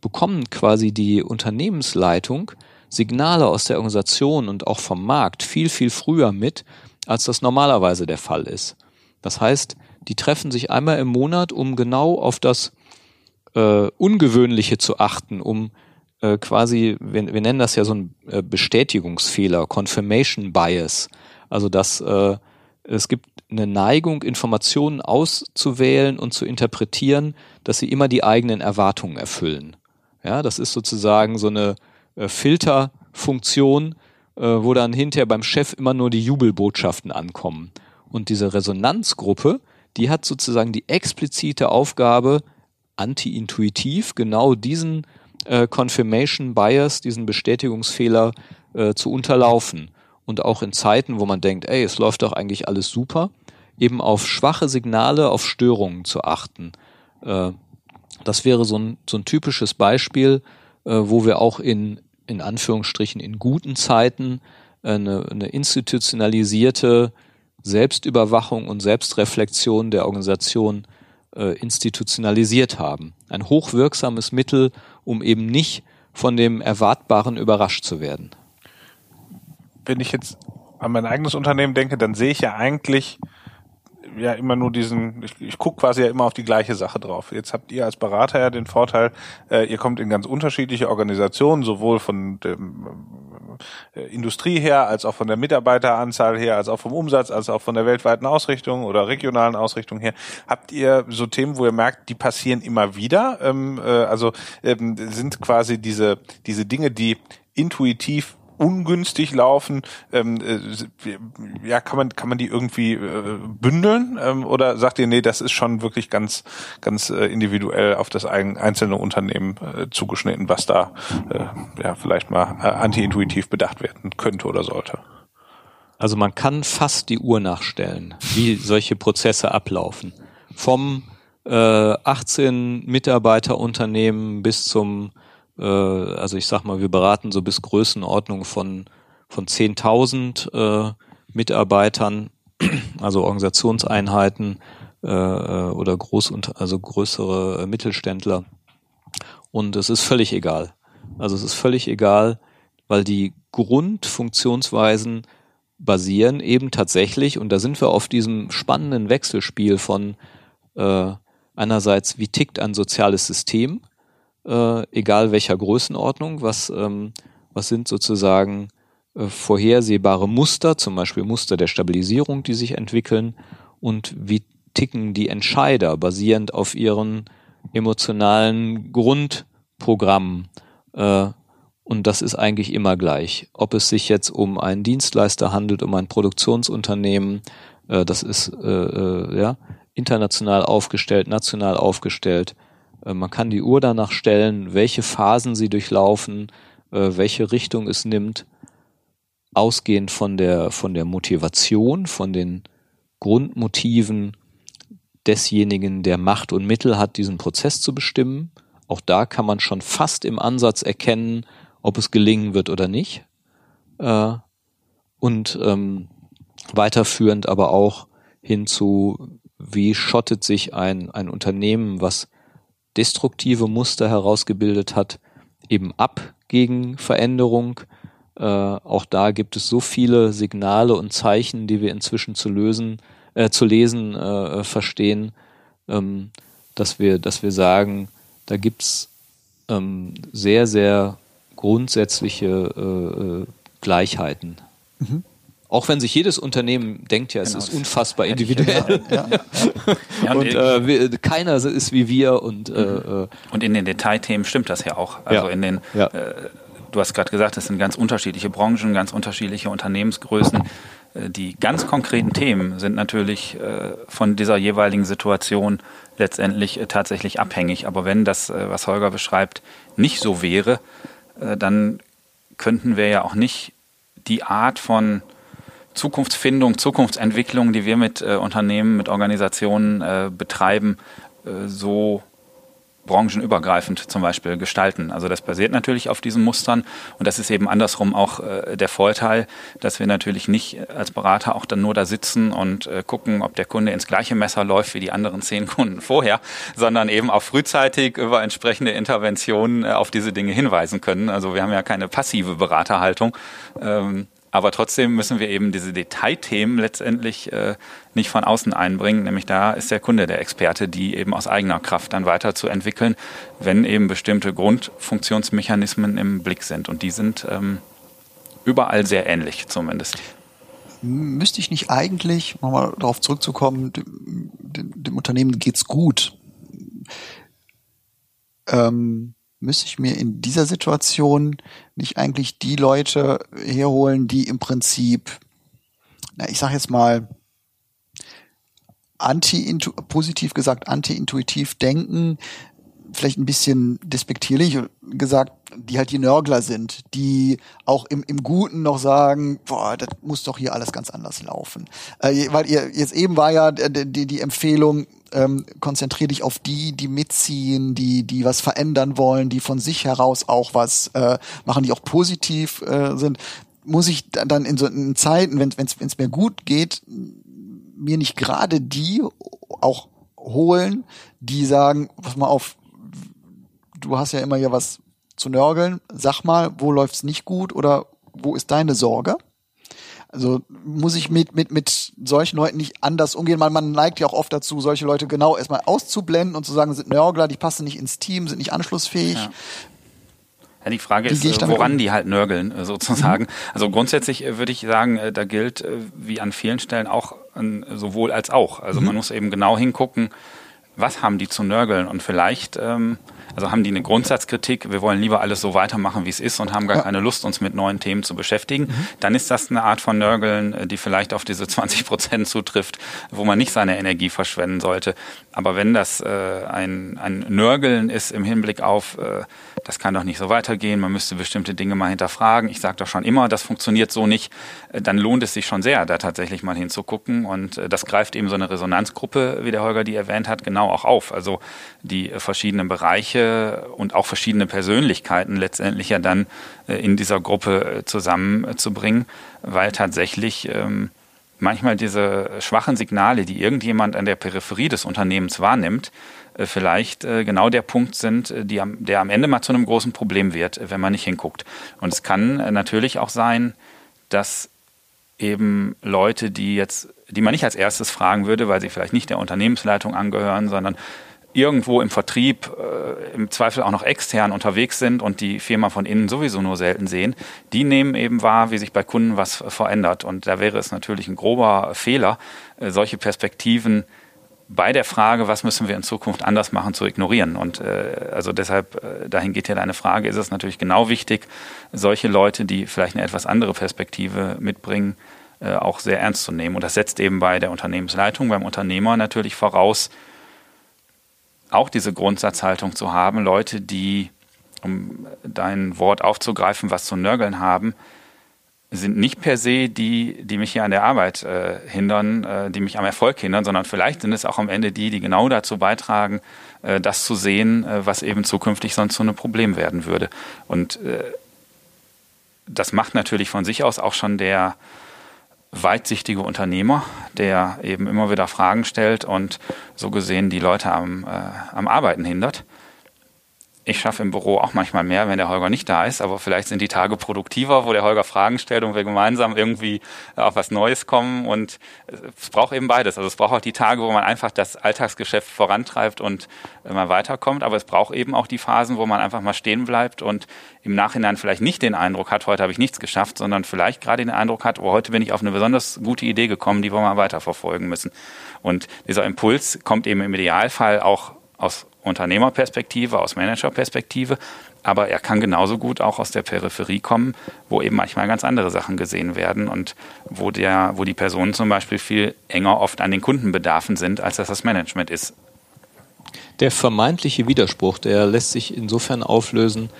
Speaker 1: bekommen quasi die Unternehmensleitung Signale aus der Organisation und auch vom Markt viel, viel früher mit, als das normalerweise der Fall ist. Das heißt, die treffen sich einmal im Monat, um genau auf das äh, Ungewöhnliche zu achten, um äh, quasi, wir, wir nennen das ja so ein äh, Bestätigungsfehler, Confirmation Bias. Also dass äh, es gibt eine Neigung, Informationen auszuwählen und zu interpretieren, dass sie immer die eigenen Erwartungen erfüllen. Ja, das ist sozusagen so eine äh, Filterfunktion, äh, wo dann hinterher beim Chef immer nur die Jubelbotschaften ankommen. Und diese Resonanzgruppe, die hat sozusagen die explizite Aufgabe, anti-intuitiv genau diesen äh, Confirmation Bias, diesen Bestätigungsfehler äh, zu unterlaufen. Und auch in Zeiten, wo man denkt, ey, es läuft doch eigentlich alles super, eben auf schwache Signale, auf Störungen zu achten. Äh, das wäre so ein, so ein typisches Beispiel, äh, wo wir auch in, in Anführungsstrichen in guten Zeiten äh, eine, eine institutionalisierte Selbstüberwachung und Selbstreflexion der Organisation äh, institutionalisiert haben. Ein hochwirksames Mittel, um eben nicht von dem Erwartbaren überrascht zu werden.
Speaker 3: wenn ich jetzt an mein eigenes Unternehmen denke, dann sehe ich ja eigentlich ja immer nur diesen, ich, ich gucke quasi ja immer auf die gleiche Sache drauf. Jetzt habt ihr als Berater ja den Vorteil, äh, ihr kommt in ganz unterschiedliche Organisationen, sowohl von äh, Industrie her, als auch von der Mitarbeiteranzahl her, als auch vom Umsatz, als auch von der weltweiten Ausrichtung oder regionalen Ausrichtung her. Habt ihr so Themen, wo ihr merkt, die passieren immer wieder? Ähm, äh, also ähm, sind quasi diese, diese Dinge, die intuitiv ungünstig laufen, ähm, äh, ja, kann man kann man die irgendwie äh, bündeln ähm, oder sagt ihr, nee, das ist schon wirklich ganz ganz äh, individuell auf das ein, einzelne Unternehmen äh, zugeschnitten, was da äh, ja vielleicht mal äh, anti-intuitiv bedacht werden könnte oder sollte.
Speaker 1: Also man kann fast die Uhr nachstellen, wie solche Prozesse ablaufen. Vom äh, 18 Mitarbeiterunternehmen bis zum, äh, also ich sag mal, wir beraten so bis Größenordnung von, von 10.000 äh, Mitarbeitern, [clears throat] also Organisationseinheiten äh, äh, oder Großunter also größere äh, Mittelständler. Und es ist völlig egal. Also es ist völlig egal, weil die Grundfunktionsweisen basieren eben tatsächlich, und da sind wir auf diesem spannenden Wechselspiel von äh, einerseits, wie tickt ein soziales System, äh, egal welcher Größenordnung, was, ähm, was sind sozusagen äh, vorhersehbare Muster, zum Beispiel Muster der Stabilisierung, die sich entwickeln, und wie ticken die Entscheider basierend auf ihren emotionalen Grundprogrammen. Äh, und das ist eigentlich immer gleich. Ob es sich jetzt um einen Dienstleister handelt, um ein Produktionsunternehmen, äh, das ist äh, äh, ja international aufgestellt, national aufgestellt. Äh, man kann die Uhr danach stellen, welche Phasen sie durchlaufen, äh, welche Richtung es nimmt, ausgehend von der von der Motivation, von den Grundmotiven desjenigen, der Macht und Mittel hat, diesen Prozess zu bestimmen. Auch da kann man schon fast im Ansatz erkennen, ob es gelingen wird oder nicht. Äh, und ähm, weiterführend aber auch hinzu, wie schottet sich ein, ein Unternehmen, was destruktive Muster herausgebildet hat, eben ab gegen Veränderung. Äh, auch da gibt es so viele Signale und Zeichen, die wir inzwischen zu lösen, äh, zu lesen äh, verstehen, ähm, dass wir, dass wir sagen, da gibt's ähm, sehr, sehr grundsätzliche äh, äh, Gleichheiten. Mhm. Auch wenn sich jedes Unternehmen denkt, ja, es genau, ist unfassbar individuell. Ja, ja, [laughs] ja. und äh, wir, keiner ist wie wir und äh,
Speaker 4: mhm. äh, und in den Detailthemen stimmt das ja auch. Also in den äh, du hast gerade gesagt, es sind ganz unterschiedliche Branchen, ganz unterschiedliche Unternehmensgrößen. Äh, die ganz konkreten Themen sind natürlich äh, von dieser jeweiligen Situation letztendlich tatsächlich abhängig. Aber wenn das, was Holger beschreibt, nicht so wäre, dann könnten wir ja auch nicht die Art von Zukunftsfindung, Zukunftsentwicklung, die wir mit äh, Unternehmen, mit Organisationen äh, betreiben, äh, so branchenübergreifend zum Beispiel gestalten. Also das basiert natürlich auf diesen Mustern und das ist eben andersrum auch äh, der Vorteil, dass wir natürlich nicht als Berater auch dann nur da sitzen und äh, gucken, ob der Kunde ins gleiche Messer läuft wie die anderen zehn Kunden vorher, sondern eben auch frühzeitig über entsprechende Interventionen äh, auf diese Dinge hinweisen können. Also wir haben ja keine passive Beraterhaltung. Ähm, aber trotzdem müssen wir eben diese Detailthemen letztendlich äh, nicht von außen einbringen. Nämlich da ist der Kunde der Experte, die eben aus eigener Kraft dann weiterzuentwickeln, wenn eben bestimmte Grundfunktionsmechanismen im Blick sind. Und die sind ähm, überall sehr ähnlich zumindest.
Speaker 2: Müsste ich nicht eigentlich, nochmal darauf zurückzukommen, dem, dem, Unternehmen geht's gut. Ähm, müsste ich mir in dieser Situation nicht eigentlich die Leute herholen, die im Prinzip, na, ich sag jetzt mal, anti positiv gesagt anti-intuitiv denken, vielleicht ein bisschen despektierlich gesagt, die halt die Nörgler sind, die auch im, im Guten noch sagen, boah, das muss doch hier alles ganz anders laufen. Äh, weil ihr jetzt eben war ja die, die Empfehlung, ähm, konzentrier dich auf die, die mitziehen, die, die was verändern wollen, die von sich heraus auch was äh, machen, die auch positiv äh, sind. Muss ich dann in so in Zeiten, wenn es mir gut geht, mir nicht gerade die auch holen, die sagen, pass mal auf, du hast ja immer hier was zu nörgeln, sag mal, wo läuft's nicht gut oder wo ist deine Sorge? Also muss ich mit, mit, mit solchen Leuten nicht anders umgehen. Man, man neigt ja auch oft dazu, solche Leute genau erstmal auszublenden und zu sagen, sind Nörgler, die passen nicht ins Team, sind nicht anschlussfähig.
Speaker 4: Ja. Ja, die Frage ist, äh, woran um? die halt nörgeln, äh, sozusagen. Mhm. Also grundsätzlich äh, würde ich sagen, da gilt wie an vielen Stellen auch sowohl als auch. Also mhm. man muss eben genau hingucken, was haben die zu nörgeln und vielleicht ähm, also haben die eine Grundsatzkritik, wir wollen lieber alles so weitermachen, wie es ist und haben gar ja. keine Lust, uns mit neuen Themen zu beschäftigen, mhm. dann ist das eine Art von Nörgeln, äh, die vielleicht auf diese [laughs] 20 Prozent zutrifft, wo man nicht seine Energie verschwenden sollte. Aber wenn das äh, ein, ein Nörgeln ist im Hinblick auf, äh, das kann doch nicht so weitergehen, man müsste bestimmte Dinge mal hinterfragen, ich sage doch schon immer, das funktioniert so nicht, äh, dann lohnt es sich schon sehr, da tatsächlich mal hinzugucken. Und äh, das greift eben so eine Resonanzgruppe, wie der Holger die erwähnt hat, genau auch auf. Also die verschiedenen Bereiche, und auch verschiedene Persönlichkeiten letztendlich ja dann äh, in dieser Gruppe äh, zusammenzubringen, weil tatsächlich ähm, manchmal diese schwachen Signale, die irgendjemand an der Peripherie des Unternehmens wahrnimmt, äh, vielleicht genau der Punkt sind, die am, der am Ende mal zu einem großen Problem wird, wenn man nicht hinguckt. Und es kann natürlich auch sein, dass eben Leute, die jetzt, die man nicht als erstes fragen würde, weil sie vielleicht nicht der Unternehmensleitung angehören, sondern irgendwo im Vertrieb äh, im Zweifel auch noch extern unterwegs sind und die Firma von innen sowieso nur selten sehen, die nehmen eben wahr, wie sich bei Kunden was verändert. Und da wäre es natürlich ein grober Fehler, äh, solche Perspektiven bei der Frage, was müssen wir in Zukunft anders machen, zu ignorieren. Und äh, also deshalb, äh, dahin geht ja deine Frage, ist es natürlich genau wichtig, solche Leute, die vielleicht eine etwas andere Perspektive mitbringen, äh, auch sehr ernst zu nehmen. Und das setzt eben bei der Unternehmensleitung, beim Unternehmer natürlich voraus, auch diese Grundsatzhaltung zu haben, Leute, die, um dein Wort aufzugreifen, was zu nörgeln haben, sind nicht per se die, die mich hier an der Arbeit äh, hindern, äh, die mich am Erfolg hindern, sondern vielleicht sind es auch am Ende die, die genau dazu beitragen, äh, das zu sehen, äh, was eben zukünftig sonst so ein Problem werden würde. Und äh, das macht natürlich von sich aus auch schon der weitsichtige Unternehmer, der eben immer wieder Fragen stellt und so gesehen die Leute am, äh, am Arbeiten hindert ich schaffe im Büro auch manchmal mehr, wenn der Holger nicht da ist, aber vielleicht sind die Tage produktiver, wo der Holger Fragen stellt und wir gemeinsam irgendwie auf was Neues kommen und es braucht eben beides. Also es braucht auch die Tage, wo man einfach das Alltagsgeschäft vorantreibt und mal weiterkommt, aber es braucht eben auch die Phasen, wo man einfach mal stehen bleibt und im Nachhinein vielleicht nicht den Eindruck hat, heute habe ich nichts geschafft, sondern vielleicht gerade den Eindruck hat, oh, heute bin ich auf eine besonders gute Idee gekommen, die wir mal weiterverfolgen müssen. Und dieser Impuls kommt eben im Idealfall auch aus Unternehmerperspektive, aus Managerperspektive, aber er kann genauso gut auch aus der Peripherie kommen, wo eben manchmal ganz andere Sachen gesehen werden und wo der, wo die Personen zum Beispiel viel enger oft an den Kundenbedarfen sind, als das das Management ist.
Speaker 1: Der vermeintliche Widerspruch, der lässt sich insofern auflösen,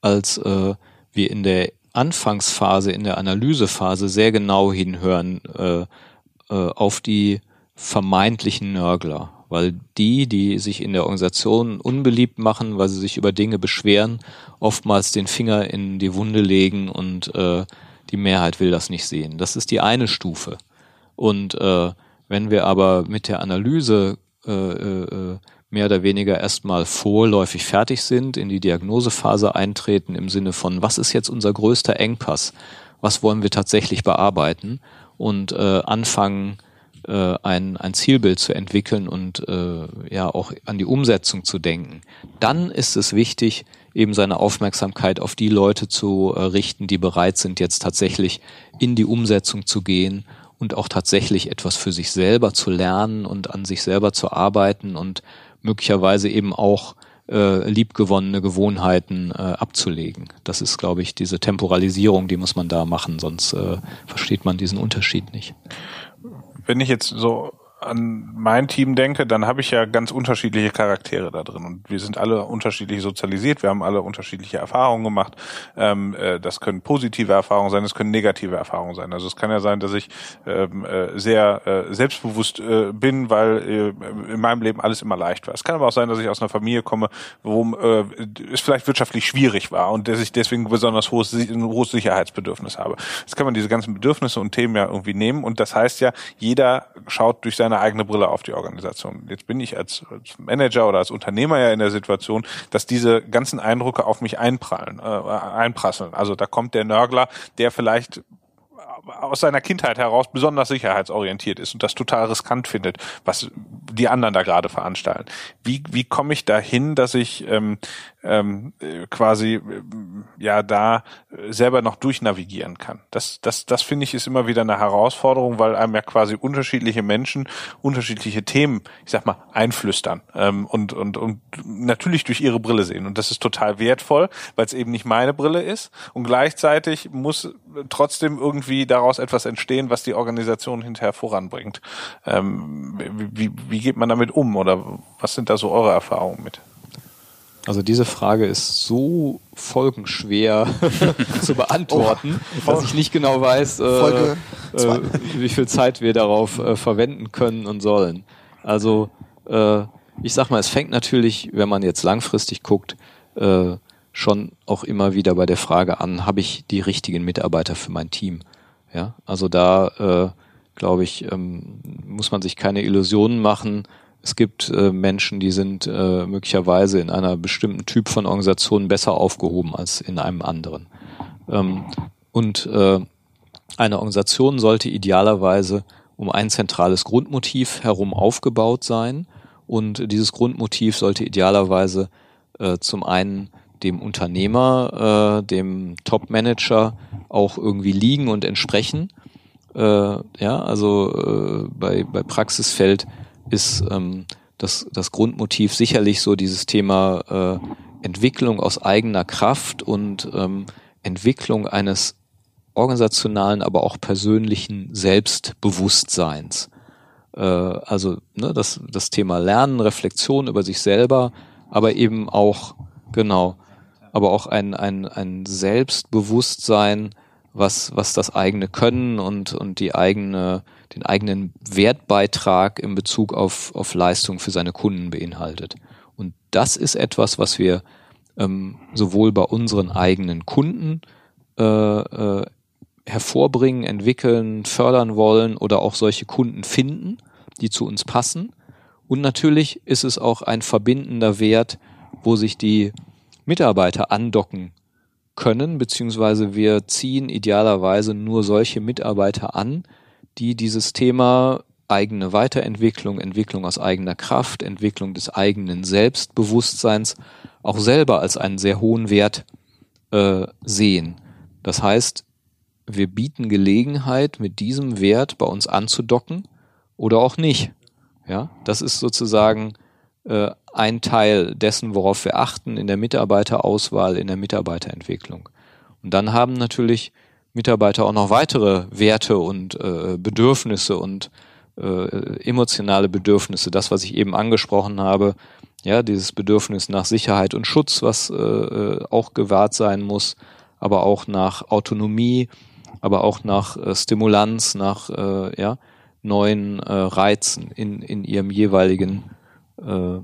Speaker 1: als äh, wir in der Anfangsphase, in der Analysephase sehr genau hinhören äh, äh, auf die vermeintlichen Nörgler weil die, die sich in der Organisation unbeliebt machen, weil sie sich über Dinge beschweren, oftmals den Finger in die Wunde legen und äh, die Mehrheit will das nicht sehen. Das ist die eine Stufe. Und äh, wenn wir aber mit der Analyse äh, äh, mehr oder weniger erstmal vorläufig fertig sind, in die Diagnosephase eintreten im Sinne von, was ist jetzt unser größter Engpass? Was wollen wir tatsächlich bearbeiten? Und äh, anfangen, äh, ein, ein Zielbild zu entwickeln und äh, ja auch an die Umsetzung zu denken. Dann ist es wichtig, eben seine Aufmerksamkeit auf die Leute zu äh, richten, die bereit sind, jetzt tatsächlich in die Umsetzung zu gehen und auch tatsächlich etwas für sich selber zu lernen und an sich selber zu arbeiten und möglicherweise eben auch äh, liebgewonnene Gewohnheiten äh, abzulegen. Das ist, glaube ich, diese Temporalisierung, die muss man da machen, sonst äh, versteht man diesen Unterschied nicht
Speaker 3: wenn ich jetzt so an mein Team denke, dann habe ich ja ganz unterschiedliche Charaktere da drin und wir sind alle unterschiedlich sozialisiert, wir haben alle unterschiedliche Erfahrungen gemacht. Ähm, äh, das können positive Erfahrungen sein, das können negative Erfahrungen sein. Also es kann ja sein, dass ich ähm, äh, sehr äh, selbstbewusst äh, bin, weil äh, in meinem Leben alles immer leicht war. Es kann aber auch sein, dass ich aus einer Familie komme, wo äh, es vielleicht wirtschaftlich schwierig war und dass ich deswegen besonders hohes, ein hohes Sicherheitsbedürfnis habe. Jetzt kann man diese ganzen Bedürfnisse und Themen ja irgendwie nehmen und das heißt ja, jeder schaut durch seine eigene Brille auf die Organisation. Jetzt bin ich als, als Manager oder als Unternehmer ja in der Situation, dass diese ganzen Eindrücke auf mich einprallen, äh, einprasseln. Also da kommt der Nörgler, der vielleicht aus seiner Kindheit heraus besonders sicherheitsorientiert ist und das total riskant findet, was die anderen da gerade veranstalten. Wie, wie komme ich dahin, dass ich ähm, ähm, quasi äh, ja da selber noch durchnavigieren kann? Das, das, das finde ich ist immer wieder eine Herausforderung, weil einem ja quasi unterschiedliche Menschen unterschiedliche Themen, ich sag mal, einflüstern ähm, und, und, und natürlich durch ihre Brille sehen. Und das ist total wertvoll, weil es eben nicht meine Brille ist. Und gleichzeitig muss trotzdem irgendwie daraus etwas entstehen, was die Organisation hinterher voranbringt. Ähm, wie, wie geht man damit um oder was sind da so eure Erfahrungen mit?
Speaker 1: Also diese Frage ist so folgenschwer [laughs] zu beantworten, oh, dass ich nicht genau weiß, äh, äh, wie viel Zeit wir darauf äh, verwenden können und sollen. Also äh, ich sag mal, es fängt natürlich, wenn man jetzt langfristig guckt, äh, schon auch immer wieder bei der Frage an, habe ich die richtigen Mitarbeiter für mein Team? Ja, also da äh, glaube ich, ähm, muss man sich keine Illusionen machen. Es gibt äh, Menschen, die sind äh, möglicherweise in einer bestimmten Typ von Organisation besser aufgehoben als in einem anderen. Ähm, und äh, eine Organisation sollte idealerweise um ein zentrales Grundmotiv herum aufgebaut sein und dieses Grundmotiv sollte idealerweise äh, zum einen dem Unternehmer, äh, dem Top-Manager auch irgendwie liegen und entsprechen. Äh, ja, also äh, bei, bei Praxisfeld ist ähm, das, das Grundmotiv sicherlich so dieses Thema äh, Entwicklung aus eigener Kraft und ähm, Entwicklung eines organisationalen, aber auch persönlichen Selbstbewusstseins. Äh, also ne, das, das Thema Lernen, Reflexion über sich selber, aber eben auch, genau, aber auch ein, ein, ein Selbstbewusstsein, was, was das eigene Können und, und die eigene, den eigenen Wertbeitrag in Bezug auf, auf Leistung für seine Kunden beinhaltet. Und das ist etwas, was wir ähm, sowohl bei unseren eigenen Kunden äh, äh, hervorbringen, entwickeln, fördern wollen oder auch solche Kunden finden, die zu uns passen. Und natürlich ist es auch ein verbindender Wert, wo sich die Mitarbeiter andocken können, beziehungsweise wir ziehen idealerweise nur solche Mitarbeiter an, die dieses Thema eigene Weiterentwicklung, Entwicklung aus eigener Kraft, Entwicklung des eigenen Selbstbewusstseins auch selber als einen sehr hohen Wert äh, sehen. Das heißt, wir bieten Gelegenheit, mit diesem Wert bei uns anzudocken oder auch nicht. Ja, das ist sozusagen äh, ein Teil dessen, worauf wir achten in der Mitarbeiterauswahl, in der Mitarbeiterentwicklung. Und dann haben natürlich Mitarbeiter auch noch weitere Werte und äh, Bedürfnisse und äh, emotionale Bedürfnisse. Das, was ich eben angesprochen habe, ja, dieses Bedürfnis nach Sicherheit und Schutz, was äh, äh auch gewahrt sein muss, aber auch nach Autonomie, aber auch nach äh, Stimulanz, nach äh, ja, neuen äh, Reizen in, in ihrem jeweiligen, äh,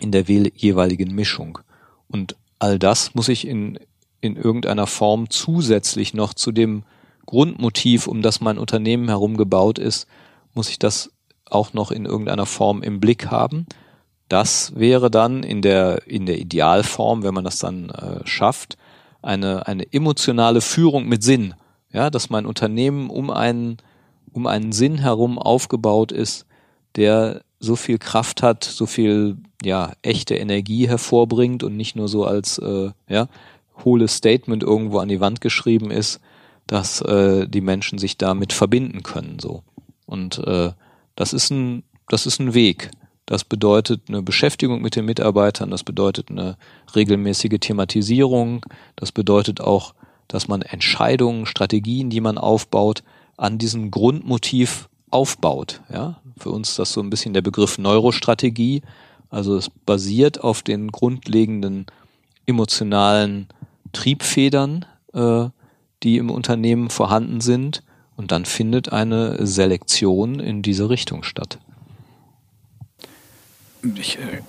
Speaker 1: in der jeweiligen Mischung. Und all das muss ich in, in irgendeiner Form zusätzlich noch zu dem Grundmotiv, um das mein Unternehmen herum gebaut ist, muss ich das auch noch in irgendeiner Form im Blick haben. Das wäre dann in der, in der Idealform, wenn man das dann äh, schafft, eine, eine emotionale Führung mit Sinn. Ja, dass mein Unternehmen um einen, um einen Sinn herum aufgebaut ist, der so viel Kraft hat, so viel ja echte Energie hervorbringt und nicht nur so als äh, ja hohles Statement irgendwo an die Wand geschrieben ist, dass äh, die Menschen sich damit verbinden können so. Und äh, das ist ein das ist ein Weg. Das bedeutet eine Beschäftigung mit den Mitarbeitern, das bedeutet eine regelmäßige Thematisierung, das bedeutet auch dass man Entscheidungen, Strategien, die man aufbaut, an diesem Grundmotiv aufbaut. Ja, für uns ist das so ein bisschen der Begriff Neurostrategie. Also es basiert auf den grundlegenden emotionalen Triebfedern, äh, die im Unternehmen vorhanden sind. Und dann findet eine Selektion in diese Richtung statt.
Speaker 4: Ich, äh,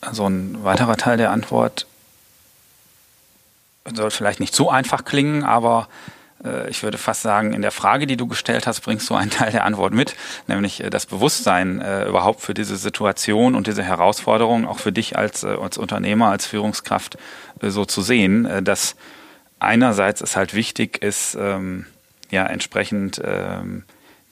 Speaker 4: also ein weiterer Teil der Antwort soll vielleicht nicht so einfach klingen, aber ich würde fast sagen, in der Frage, die du gestellt hast, bringst du einen [laughs] Teil der Antwort mit, nämlich äh, das Bewusstsein äh, überhaupt für diese Situation und diese Herausforderung, auch für dich als, äh, als Unternehmer, als Führungskraft äh, so zu sehen, äh, dass einerseits es halt wichtig ist, ähm, ja, entsprechend ähm,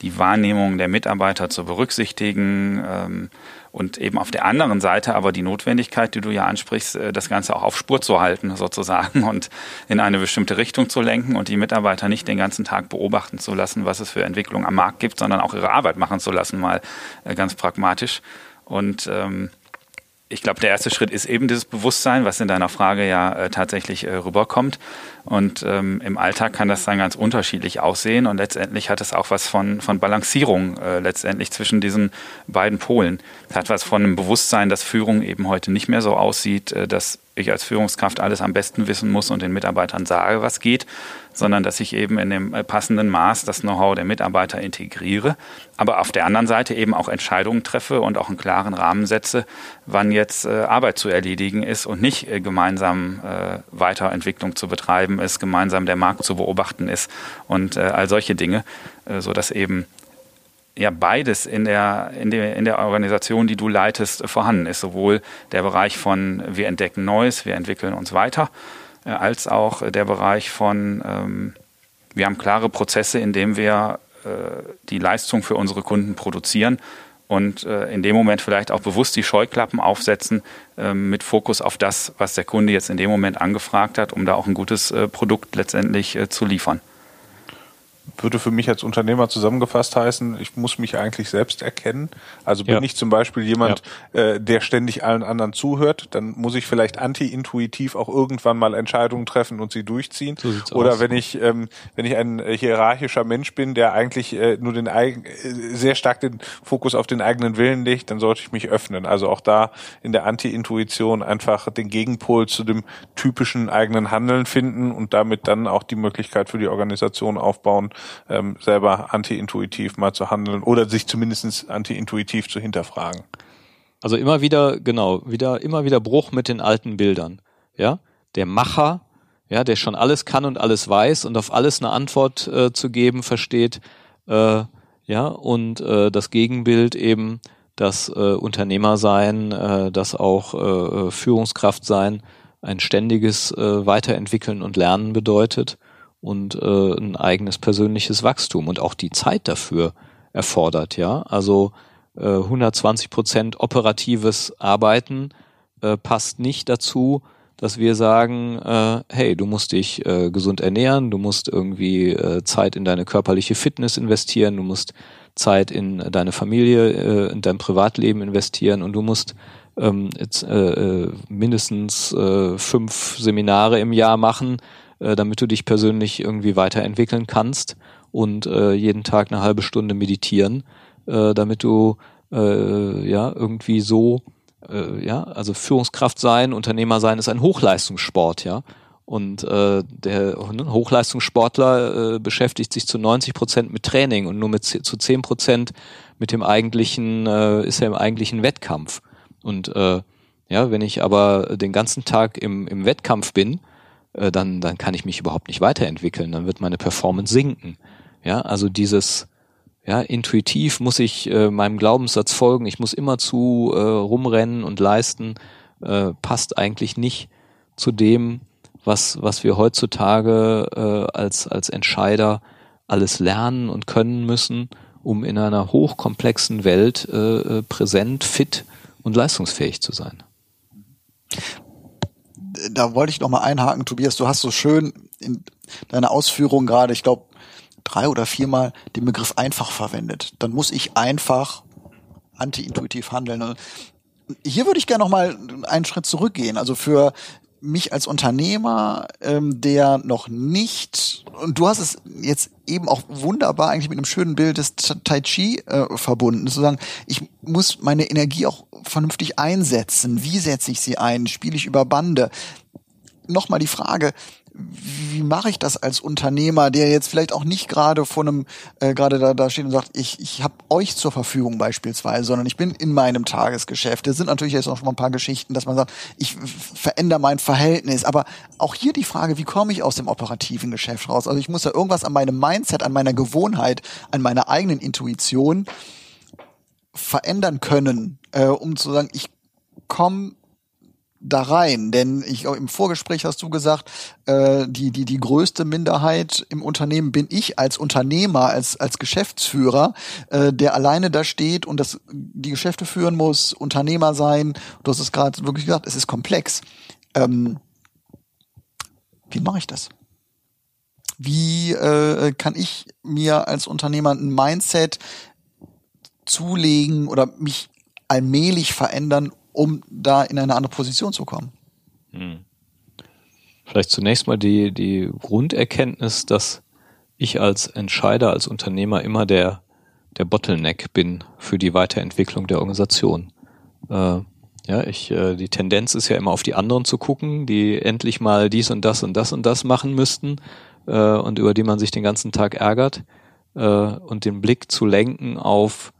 Speaker 4: die Wahrnehmung der Mitarbeiter zu berücksichtigen, ähm, und eben auf der anderen Seite aber die Notwendigkeit, die du ja ansprichst, äh, das Ganze auch auf Spur zu halten [laughs] sozusagen und in eine bestimmte Richtung zu lenken und die Mitarbeiter nicht den ganzen Tag beobachten zu lassen, was es für Entwicklung am Markt gibt, sondern auch ihre Arbeit machen zu lassen, mal äh, ganz pragmatisch. Und ähm, ich glaube, der erste Schritt ist eben dieses Bewusstsein, was in deiner Frage ja äh, tatsächlich äh, rüberkommt. Und ähm, im Alltag kann das dann ganz unterschiedlich aussehen. Und letztendlich hat es auch was von, von Balancierung äh, letztendlich zwischen diesen beiden Polen. Es hat was von einem Bewusstsein, dass Führung eben heute nicht mehr so aussieht, äh, dass ich als Führungskraft alles am besten wissen muss und den Mitarbeitern sage, was geht, sondern dass ich eben in dem äh, passenden Maß das Know-how der Mitarbeiter integriere, aber auf der anderen Seite eben auch Entscheidungen treffe und auch einen klaren Rahmen setze, wann jetzt äh, Arbeit zu erledigen ist und nicht äh, gemeinsam Weiterentwicklung zu betreiben ist, gemeinsam der Markt zu beobachten ist und all solche Dinge, äh, so dass eben ja beides in der, in, der, in der Organisation, die du leitest, vorhanden ist. Sowohl der Bereich von wir entdecken Neues, wir entwickeln uns weiter, äh, als auch der Bereich von ähm, Wir haben klare Prozesse, in denen wir äh, die Leistung für unsere Kunden produzieren und äh, in dem Moment vielleicht auch bewusst die Scheuklappen aufsetzen äh, mit Fokus auf das, was der Kunde jetzt in dem Moment angefragt hat, um da auch ein gutes äh, Produkt letztendlich äh, zu liefern
Speaker 3: würde für mich als Unternehmer zusammengefasst heißen, ich muss mich eigentlich selbst erkennen. Also bin ja. ich zum Beispiel jemand, ja. äh, der ständig allen anderen zuhört, dann muss ich vielleicht anti-intuitiv auch irgendwann mal Entscheidungen treffen und sie durchziehen. So Oder aus. wenn ich, ähm, wenn ich ein hierarchischer Mensch bin, der eigentlich äh, nur den eigen, äh, sehr stark den Fokus auf den eigenen Willen legt, dann sollte ich mich öffnen. Also auch da in der Anti-Intuition einfach den Gegenpol zu dem typischen eigenen Handeln finden und damit dann auch die Möglichkeit für die Organisation aufbauen, ähm, selber anti-intuitiv mal zu handeln oder sich zumindest anti-intuitiv zu hinterfragen.
Speaker 1: Also immer wieder, genau, wieder, immer wieder Bruch mit den alten Bildern. Ja, der Macher, ja, der schon alles kann und alles weiß und auf alles eine Antwort äh, zu geben versteht, äh, ja, und äh, das Gegenbild eben das äh, Unternehmer sein, äh, das auch äh, Führungskraft sein, ein ständiges äh, Weiterentwickeln und Lernen bedeutet und äh, ein eigenes persönliches Wachstum und auch die Zeit dafür erfordert, ja. Also äh, 120 Prozent operatives Arbeiten äh, passt nicht dazu, dass wir sagen, äh, hey, du musst dich äh, gesund ernähren, du musst irgendwie äh, Zeit in deine körperliche Fitness investieren, du musst Zeit in deine Familie, äh, in dein Privatleben investieren und du musst ähm, jetzt, äh, äh mindestens äh, fünf Seminare im Jahr machen, äh, damit du dich persönlich irgendwie weiterentwickeln kannst und äh, jeden Tag eine halbe Stunde meditieren, äh, damit du äh, ja irgendwie so äh, ja also Führungskraft sein, Unternehmer sein ist ein Hochleistungssport, ja. Und äh, der Hochleistungssportler äh, beschäftigt sich zu 90 Prozent mit Training und nur mit zu 10 Prozent mit dem eigentlichen, äh, ist er im eigentlichen Wettkampf. Und äh, ja, wenn ich aber den ganzen Tag im, im Wettkampf bin, äh, dann, dann kann ich mich überhaupt nicht weiterentwickeln, dann wird meine Performance sinken. Ja, also dieses, ja, intuitiv muss ich äh, meinem Glaubenssatz folgen, ich muss immer zu äh, rumrennen und leisten, äh, passt eigentlich nicht zu dem, was, was wir heutzutage äh, als, als Entscheider alles lernen und können müssen, um in einer hochkomplexen Welt äh, äh präsent, fit und leistungsfähig zu sein
Speaker 2: da wollte ich noch mal einhaken, Tobias, du hast so schön in deiner Ausführung gerade, ich glaube, drei oder viermal den Begriff einfach verwendet. Dann muss ich einfach anti-intuitiv handeln. Hier würde ich gerne noch mal einen Schritt zurückgehen. Also für mich als Unternehmer, ähm, der noch nicht, und du hast es jetzt eben auch wunderbar eigentlich mit einem schönen Bild des Tai Chi äh, verbunden, sozusagen, ich muss meine Energie auch vernünftig einsetzen. Wie setze ich sie ein? Spiele ich über Bande? Nochmal die Frage, wie mache ich das als Unternehmer, der jetzt vielleicht auch nicht gerade vor einem äh, gerade da, da steht und sagt, ich, ich habe euch zur Verfügung beispielsweise, sondern ich bin in meinem Tagesgeschäft. Das sind natürlich jetzt noch schon mal ein paar Geschichten, dass man sagt, ich verändere mein Verhältnis. Aber auch hier die Frage, wie komme ich aus dem operativen Geschäft raus? Also ich muss ja irgendwas an meinem Mindset, an meiner Gewohnheit, an meiner eigenen Intuition verändern können, äh, um zu sagen, ich komme da rein? Denn ich im Vorgespräch hast du gesagt, äh, die die die größte Minderheit im Unternehmen bin ich als Unternehmer, als als Geschäftsführer, äh, der alleine da steht und das die Geschäfte führen muss, Unternehmer sein. Du hast es gerade wirklich gesagt, es ist komplex. Ähm, wie mache ich das? Wie äh, kann ich mir als Unternehmer ein Mindset zulegen oder mich allmählich verändern, um da in eine andere Position zu kommen. Hm.
Speaker 1: Vielleicht zunächst mal die, die Grunderkenntnis, dass ich als Entscheider, als Unternehmer immer der, der Bottleneck bin für die Weiterentwicklung der Organisation. Äh, ja, ich, äh, die Tendenz ist ja immer auf die anderen zu gucken, die endlich mal dies und das und das und das machen müssten äh, und über die man sich den ganzen Tag ärgert äh, und den Blick zu lenken auf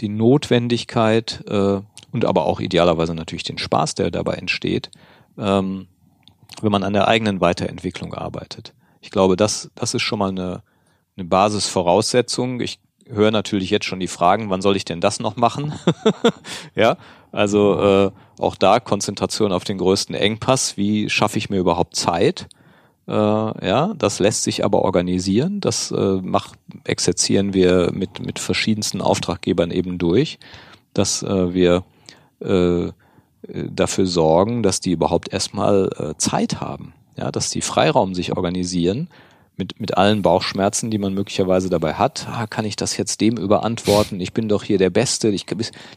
Speaker 1: die Notwendigkeit, äh, und aber auch idealerweise natürlich den Spaß, der dabei entsteht, ähm, wenn man an der eigenen Weiterentwicklung arbeitet. Ich glaube, das, das ist schon mal eine, eine Basisvoraussetzung. Ich höre natürlich jetzt schon die Fragen, wann soll ich denn das noch machen? [laughs] ja, also äh, auch da Konzentration auf den größten Engpass. Wie schaffe ich mir überhaupt Zeit? Äh, ja, das lässt sich aber organisieren. Das äh, macht, exerzieren wir mit, mit verschiedensten Auftraggebern eben durch, dass äh, wir äh, dafür sorgen, dass die überhaupt erstmal äh, Zeit haben. Ja, dass die Freiraum sich organisieren mit, mit allen Bauchschmerzen, die man möglicherweise dabei hat. Ah, kann ich das jetzt dem überantworten? Ich bin doch hier der Beste. Ich,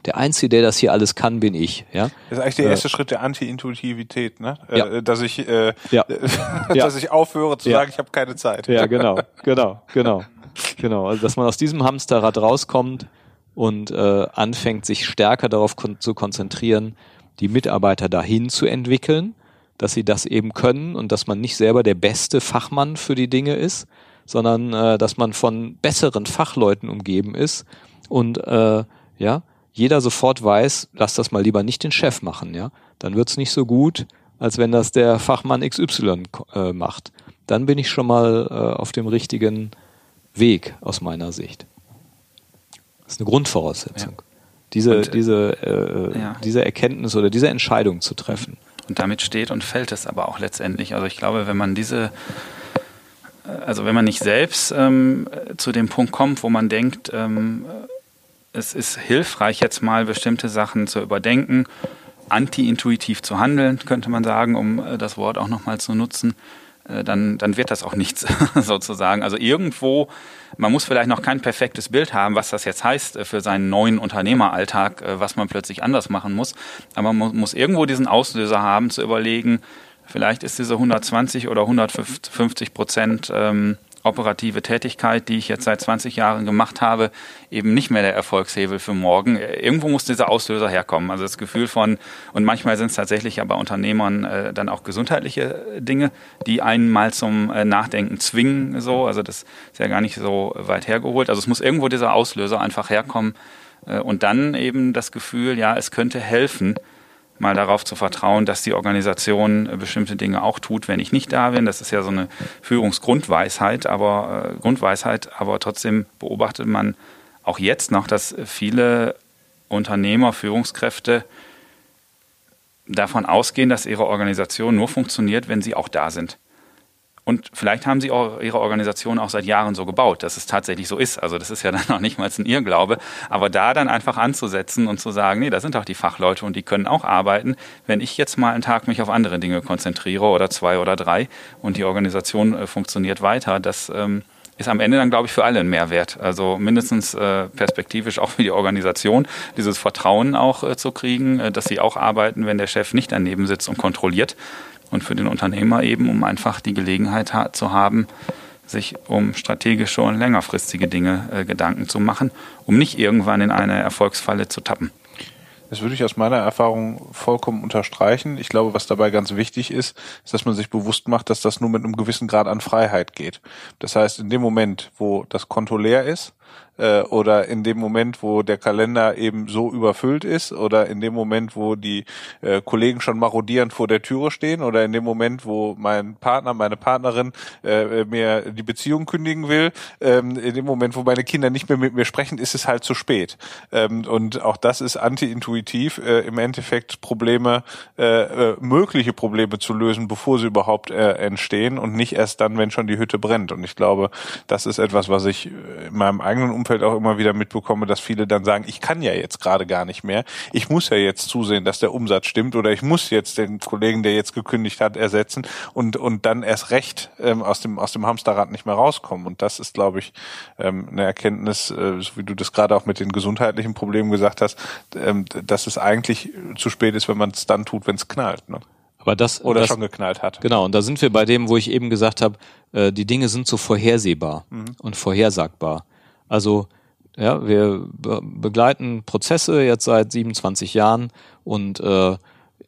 Speaker 1: der Einzige, der das hier alles kann, bin ich. Ja?
Speaker 3: Das ist eigentlich der erste äh, Schritt der Anti-Intuitivität, ne?
Speaker 1: Äh, ja.
Speaker 3: dass ich, äh, ja. [laughs] dass ich aufhöre zu ja. sagen, ich habe keine Zeit.
Speaker 1: Ja, genau, genau, genau, genau. Also dass man aus diesem Hamsterrad rauskommt und äh, anfängt, sich stärker darauf kon zu konzentrieren, die Mitarbeiter dahin zu entwickeln dass sie das eben können und dass man nicht selber der beste Fachmann für die Dinge ist, sondern äh, dass man von besseren Fachleuten umgeben ist und äh, ja, jeder sofort weiß, lass das mal lieber nicht den Chef machen, ja. Dann wird's nicht so gut, als wenn das der Fachmann XY äh, macht. Dann bin ich schon mal äh, auf dem richtigen Weg aus meiner Sicht. Das ist eine Grundvoraussetzung. Ja. Diese, und, diese, äh, ja. diese Erkenntnis oder diese Entscheidung zu treffen.
Speaker 4: Und damit steht und fällt es aber auch letztendlich. Also ich glaube, wenn man diese, äh, also wenn man nicht selbst ähm, zu dem Punkt kommt, wo man denkt, ähm, es ist hilfreich, jetzt mal bestimmte Sachen zu überdenken, anti-intuitiv zu handeln, könnte man sagen, um äh, das Wort auch nochmal zu nutzen, äh, dann, dann wird das auch nichts [laughs] sozusagen. Also irgendwo, man muss vielleicht noch kein perfektes Bild haben, was das jetzt heißt äh, für seinen neuen Unternehmeralltag, äh, was man plötzlich anders machen muss. Aber man muss irgendwo diesen Auslöser haben, zu überlegen, vielleicht ist diese 120 oder 150 Prozent ähm, operative Tätigkeit, die ich jetzt seit 20 Jahren gemacht habe, eben nicht mehr der Erfolgshebel für morgen. Irgendwo muss dieser Auslöser herkommen. Also das Gefühl von, und manchmal sind es tatsächlich ja bei Unternehmern äh, dann auch gesundheitliche Dinge, die einen mal zum äh, Nachdenken zwingen. So, also das ist ja gar nicht so weit hergeholt. Also es muss irgendwo dieser Auslöser einfach herkommen. Äh, und dann eben das Gefühl, ja, es könnte helfen, mal darauf zu vertrauen, dass die Organisation äh, bestimmte Dinge auch tut, wenn ich nicht da bin. Das ist ja so eine Führungsgrundweisheit, aber äh, Grundweisheit, aber trotzdem beobachtet man auch jetzt noch, dass viele Unternehmer, Führungskräfte davon ausgehen, dass ihre Organisation nur funktioniert, wenn sie auch da sind. Und vielleicht haben sie auch ihre Organisation auch seit Jahren so gebaut, dass es tatsächlich so ist. Also das ist ja dann [laughs] noch nicht mal ein Irrglaube. Aber da dann einfach anzusetzen und zu sagen, nee, da sind auch die Fachleute und die können auch arbeiten, wenn ich jetzt mal einen Tag mich auf andere Dinge konzentriere oder zwei oder drei und die Organisation äh, funktioniert weiter, das ähm, ist am Ende dann, glaube ich, für alle ein Mehrwert. Also mindestens äh, perspektivisch auch für die Organisation, dieses Vertrauen auch äh, zu kriegen, äh, dass sie auch arbeiten, wenn der Chef nicht daneben sitzt und kontrolliert und für den Unternehmer eben, um einfach die Gelegenheit zu haben, sich um strategische und längerfristige Dinge äh, Gedanken zu machen, um nicht irgendwann in eine Erfolgsfalle zu tappen.
Speaker 3: Das würde ich aus meiner Erfahrung vollkommen unterstreichen. Ich glaube, was dabei ganz wichtig ist, ist, dass man sich bewusst macht, dass das nur mit einem gewissen Grad an Freiheit geht. Das heißt, in dem Moment, wo das Konto leer ist, äh, oder in dem Moment, wo der Kalender eben so überfüllt ist oder in dem Moment, wo die äh, Kollegen schon marodierend vor der Türe stehen oder in dem Moment, wo mein Partner, meine Partnerin äh, mir die Beziehung kündigen will, ähm, in dem Moment, wo meine Kinder nicht mehr mit mir sprechen, ist es halt zu spät. Ähm, und auch das ist anti-intuitiv, äh, im Endeffekt Probleme, äh, äh, mögliche Probleme zu lösen, bevor sie überhaupt äh, entstehen und nicht erst dann, wenn schon die Hütte brennt. Und ich glaube, das ist etwas, was ich in meinem eigenen Umfeld auch immer wieder mitbekomme, dass viele dann sagen, ich kann ja jetzt gerade gar nicht mehr. Ich muss ja jetzt zusehen, dass der Umsatz stimmt oder ich muss jetzt den Kollegen, der jetzt gekündigt hat, ersetzen und, und dann erst recht ähm, aus, dem, aus dem Hamsterrad nicht mehr rauskommen. Und das ist, glaube ich, ähm, eine Erkenntnis, äh, so wie du das gerade auch mit den gesundheitlichen Problemen gesagt hast, ähm, dass es eigentlich zu spät ist, wenn man es dann tut, wenn es knallt. Ne?
Speaker 1: Aber das
Speaker 3: oder
Speaker 1: das,
Speaker 3: schon geknallt hat.
Speaker 1: Genau, und da sind wir bei dem, wo ich eben gesagt habe, äh, die Dinge sind so vorhersehbar mhm. und vorhersagbar. Also ja, wir be begleiten Prozesse jetzt seit 27 Jahren und äh, äh,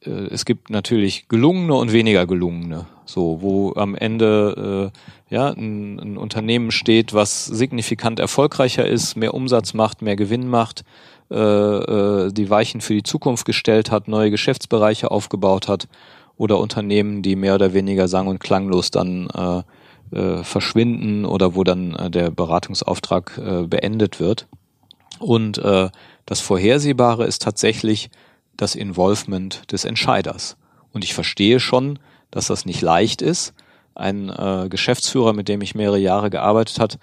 Speaker 1: es gibt natürlich gelungene und weniger gelungene. So, wo am Ende äh, ja ein, ein Unternehmen steht, was signifikant erfolgreicher ist, mehr Umsatz macht, mehr Gewinn macht, äh, äh, die Weichen für die Zukunft gestellt hat, neue Geschäftsbereiche aufgebaut hat, oder Unternehmen, die mehr oder weniger sang- und klanglos dann äh, äh, verschwinden oder wo dann äh, der Beratungsauftrag äh, beendet wird. Und äh, das Vorhersehbare ist tatsächlich das Involvement des Entscheiders. Und ich verstehe schon, dass das nicht leicht ist, ein äh, Geschäftsführer, mit dem ich mehrere Jahre gearbeitet hat,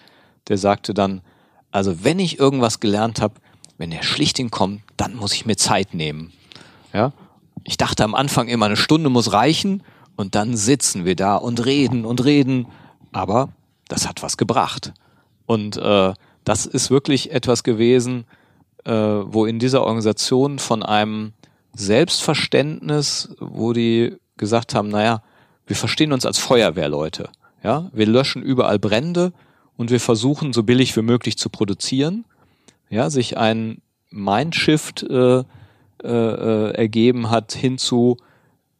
Speaker 1: der sagte dann, also wenn ich irgendwas gelernt habe, wenn der Schlichting kommt, dann muss ich mir Zeit nehmen. Ja, ich dachte am Anfang immer, eine Stunde muss reichen und dann sitzen wir da und reden und reden, aber das hat was gebracht. Und äh, das ist wirklich etwas gewesen, äh, wo in dieser Organisation von einem Selbstverständnis, wo die gesagt haben, naja, wir verstehen uns als Feuerwehrleute. Ja, wir löschen überall Brände und wir versuchen so billig wie möglich zu produzieren. Ja, sich ein Mindshift äh, äh, äh, ergeben hat hinzu,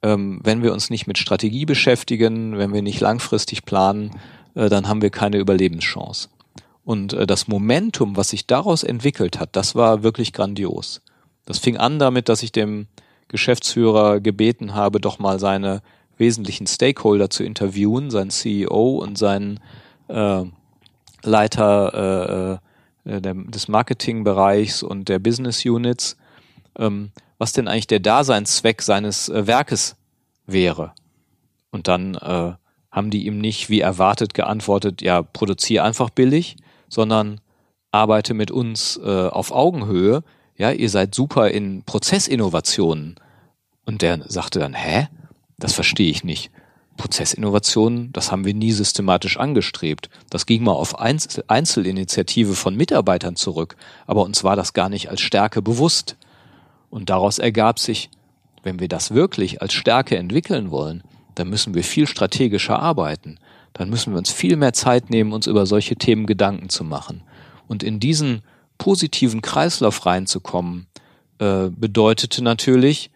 Speaker 1: ähm, wenn wir uns nicht mit Strategie beschäftigen, wenn wir nicht langfristig planen, äh, dann haben wir keine Überlebenschance. Und äh, das Momentum, was sich daraus entwickelt hat, das war wirklich grandios. Das fing an damit, dass ich dem Geschäftsführer gebeten habe, doch mal seine wesentlichen Stakeholder zu interviewen, seinen CEO und seinen äh, Leiter äh, äh, der, des Marketingbereichs und der Business Units, ähm, was denn eigentlich der Daseinszweck seines äh, Werkes wäre. Und dann äh, haben die ihm nicht wie erwartet geantwortet, ja, produziere einfach billig, sondern arbeite mit uns äh, auf Augenhöhe. Ja, ihr seid super in Prozessinnovationen. Und der sagte dann, hä? Das verstehe ich nicht. Prozessinnovationen, das haben wir nie systematisch angestrebt. Das ging mal auf Einzel Einzelinitiative von Mitarbeitern zurück, aber uns war das gar nicht als Stärke bewusst. Und daraus ergab sich, wenn wir das wirklich als Stärke entwickeln wollen, dann müssen wir viel strategischer arbeiten. Dann müssen wir uns viel mehr Zeit nehmen, uns über solche Themen Gedanken zu machen. Und in diesen positiven Kreislauf reinzukommen, äh, bedeutete natürlich,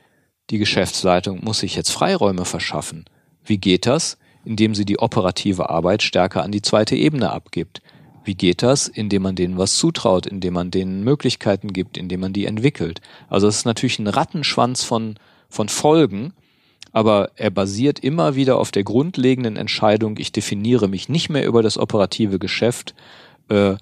Speaker 1: die Geschäftsleitung muss sich jetzt Freiräume verschaffen. Wie geht das? Indem sie die operative Arbeit stärker an die zweite Ebene abgibt. Wie geht das? Indem man denen was zutraut, indem man denen Möglichkeiten gibt, indem man die entwickelt. Also es ist natürlich ein Rattenschwanz von, von Folgen, aber er basiert immer wieder auf der grundlegenden Entscheidung, ich definiere mich nicht mehr über das operative Geschäft. Äh,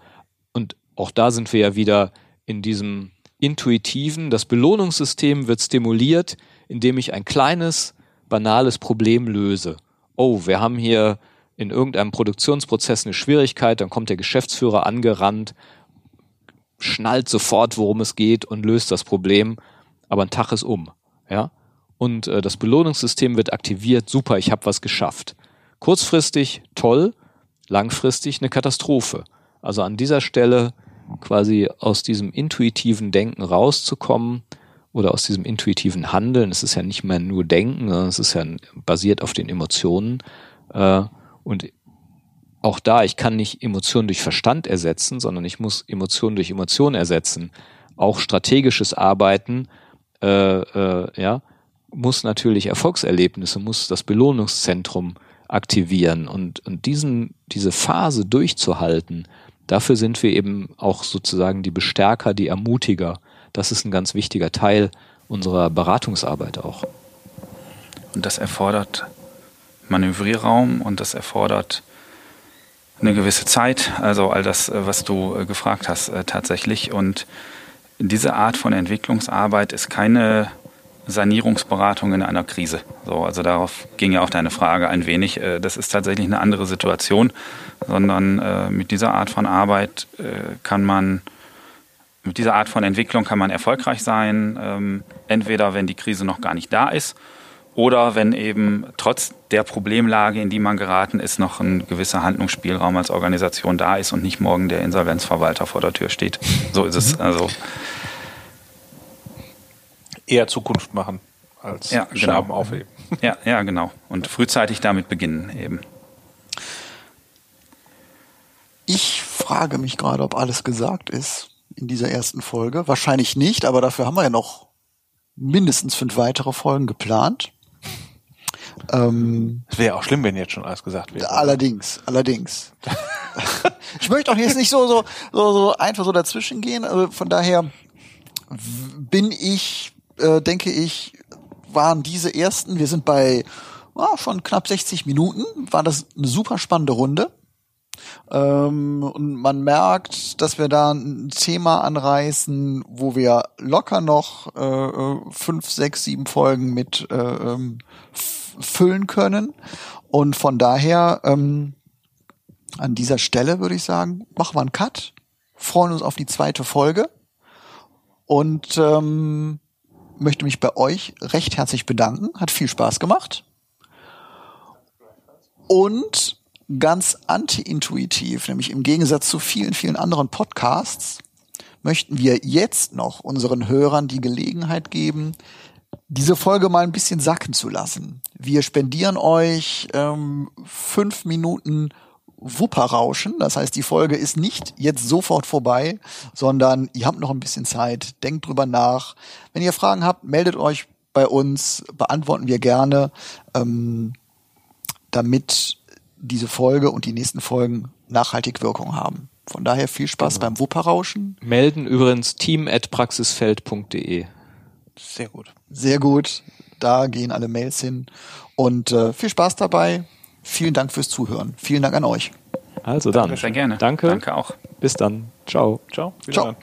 Speaker 1: und auch da sind wir ja wieder in diesem intuitiven, das Belohnungssystem wird stimuliert, indem ich ein kleines, banales Problem löse. Oh, wir haben hier in irgendeinem Produktionsprozess eine Schwierigkeit, dann kommt der Geschäftsführer angerannt, schnallt sofort, worum es geht und löst das Problem, aber ein Tag ist um. Ja? Und äh, das Belohnungssystem wird aktiviert, super, ich habe was geschafft. Kurzfristig toll, langfristig eine Katastrophe. Also an dieser Stelle quasi aus diesem intuitiven Denken rauszukommen oder aus diesem intuitiven Handeln. Es ist ja nicht mehr nur Denken, sondern es ist ja basiert auf den Emotionen. Äh, und auch da, ich kann nicht Emotionen durch Verstand ersetzen, sondern ich muss Emotionen durch Emotionen ersetzen. Auch strategisches Arbeiten, äh, äh, ja, muss natürlich Erfolgserlebnisse, muss das Belohnungszentrum aktivieren und, und diesen, diese Phase durchzuhalten, dafür sind wir eben auch sozusagen die Bestärker, die Ermutiger. Das ist ein ganz wichtiger Teil unserer Beratungsarbeit auch.
Speaker 4: Und das erfordert Manövrierraum und das erfordert eine gewisse Zeit, also all das, äh, was du äh, gefragt hast äh, tatsächlich. Und diese Art von Entwicklungsarbeit ist keine Sanierungsberatung in einer Krise. So, also darauf ging ja auch deine Frage ein wenig. Das ist tatsächlich eine andere Situation, sondern mit dieser Art von Arbeit kann man, mit dieser Art von Entwicklung kann man erfolgreich sein, ähm, entweder wenn die Krise noch gar nicht da ist oder wenn eben trotz der Problemlage, in die man geraten ist, noch ein gewisser Handlungsspielraum als Organisation da ist und nicht morgen der Insolvenzverwalter vor der Tür steht. So ist es. Also
Speaker 3: eher Zukunft machen als ja, genau. Scherben aufheben.
Speaker 4: Ja, ja, genau. Und frühzeitig damit beginnen eben.
Speaker 2: Ich frage mich gerade, ob alles gesagt ist in dieser ersten Folge. Wahrscheinlich nicht, aber dafür haben wir ja noch mindestens fünf weitere Folgen geplant.
Speaker 3: Ähm, es wäre auch schlimm, wenn jetzt schon alles gesagt wäre.
Speaker 2: Allerdings, allerdings. [laughs] ich möchte auch jetzt nicht so, so, so, so einfach so dazwischen gehen. Also von daher bin ich, äh, denke ich, waren diese ersten, wir sind bei oh, schon knapp 60 Minuten, war das eine super spannende Runde. Ähm, und man merkt, dass wir da ein Thema anreißen, wo wir locker noch äh, fünf, sechs, sieben Folgen mit äh, ähm, füllen können. Und von daher ähm, an dieser Stelle würde ich sagen, machen wir einen Cut, freuen uns auf die zweite Folge und ähm, möchte mich bei euch recht herzlich bedanken. Hat viel Spaß gemacht. Und ganz anti-intuitiv, nämlich im Gegensatz zu vielen, vielen anderen Podcasts, möchten wir jetzt noch unseren Hörern die Gelegenheit geben, diese Folge mal ein bisschen sacken zu lassen. Wir spendieren euch ähm, fünf Minuten Wupperrauschen. Das heißt, die Folge ist nicht jetzt sofort vorbei, sondern ihr habt noch ein bisschen Zeit. Denkt drüber nach. Wenn ihr Fragen habt, meldet euch bei uns, beantworten wir gerne, ähm, damit diese Folge und die nächsten Folgen nachhaltig Wirkung haben. Von daher viel Spaß genau. beim Wupperrauschen.
Speaker 1: Melden übrigens team at praxisfeld.de.
Speaker 2: Sehr gut. Sehr gut. Da gehen alle Mails hin. Und äh, viel Spaß dabei. Vielen Dank fürs Zuhören. Vielen Dank an euch.
Speaker 1: Also dann.
Speaker 4: Sehr gerne.
Speaker 1: Danke.
Speaker 4: Danke auch.
Speaker 1: Bis dann. Ciao.
Speaker 3: Ciao.
Speaker 2: Ciao.